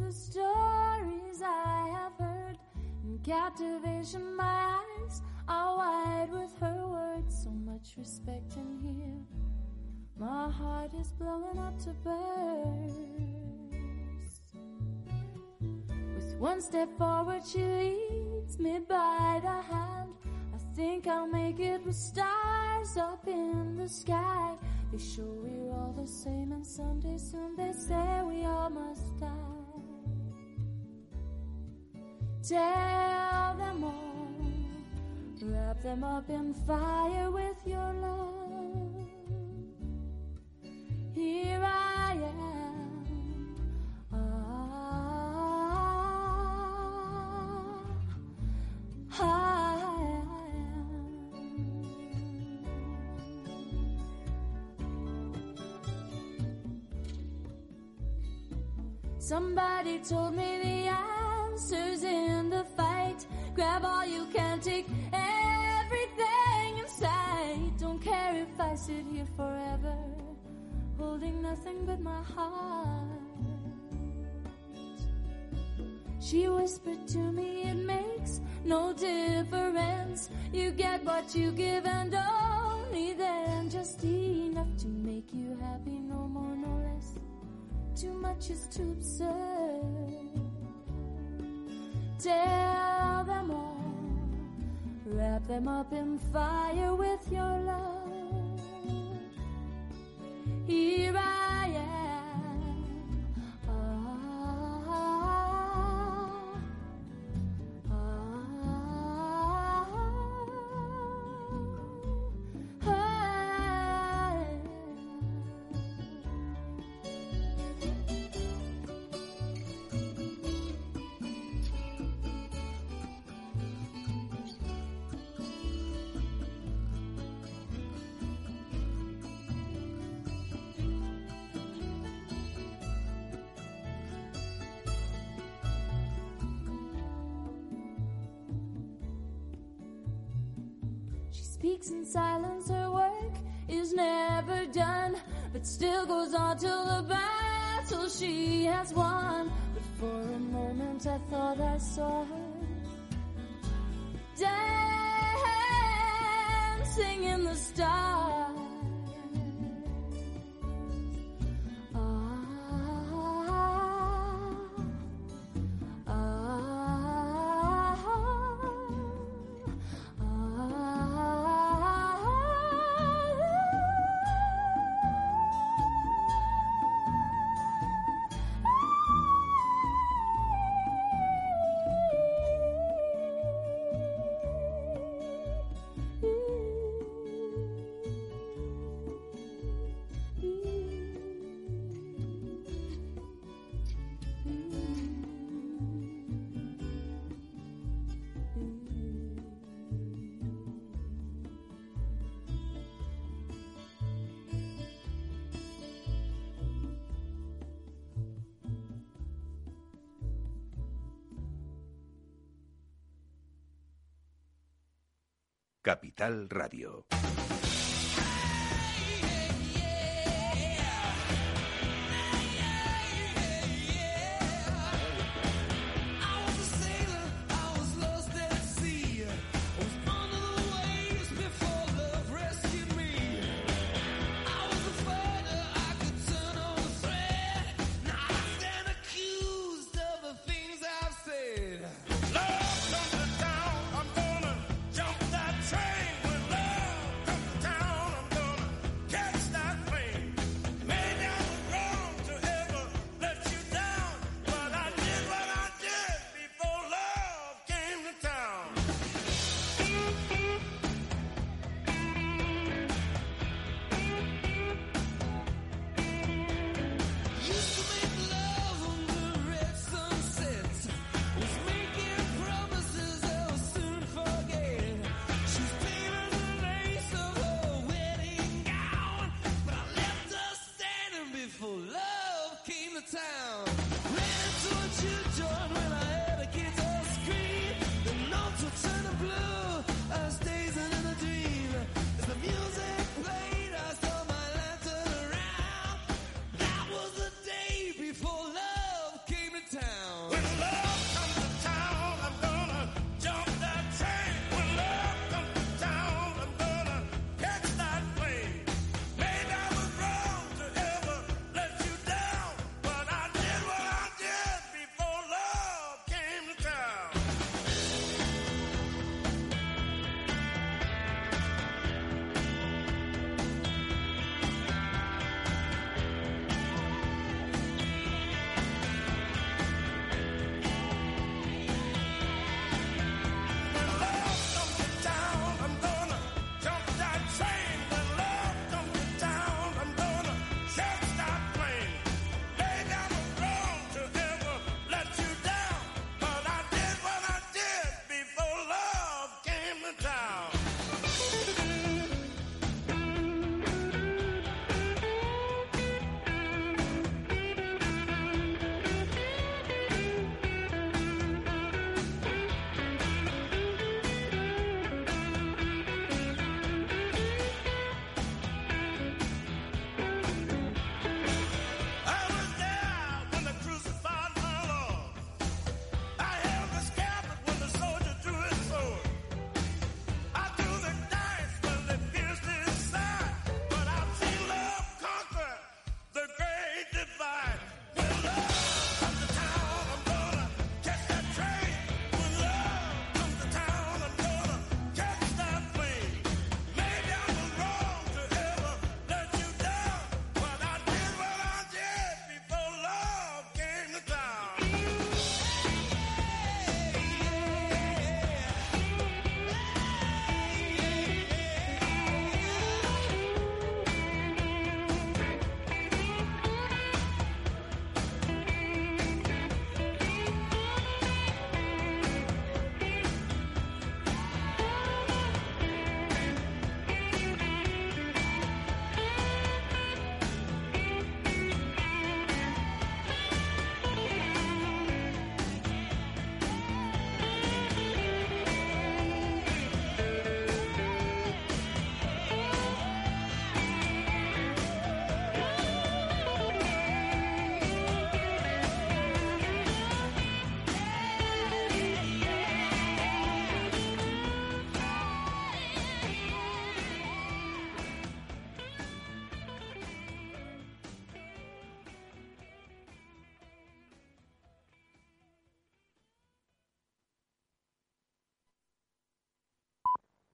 the stories I have heard. In captivation, my eyes are wide with her words. So much respect in here. My heart is blowing up to burst. With one step forward, she leads me by the hand. I think I'll make it with stars up in the sky. They show we're all the same, and someday soon they say we all must die. Tell them all, wrap them up in fire with your love. Here I am. Ah, I Somebody told me the answer's in the fight. Grab all you can, take everything in sight. Don't care if I sit here forever, holding nothing but my heart. She whispered to me, it makes no difference. You get what you give, and only then just enough to make you happy, no more, no less. Too much is too absurd. Tell them all, wrap them up in fire with your love. Here I till the battle she has won. But for a moment I thought I saw her dancing in the stars. Capital Radio.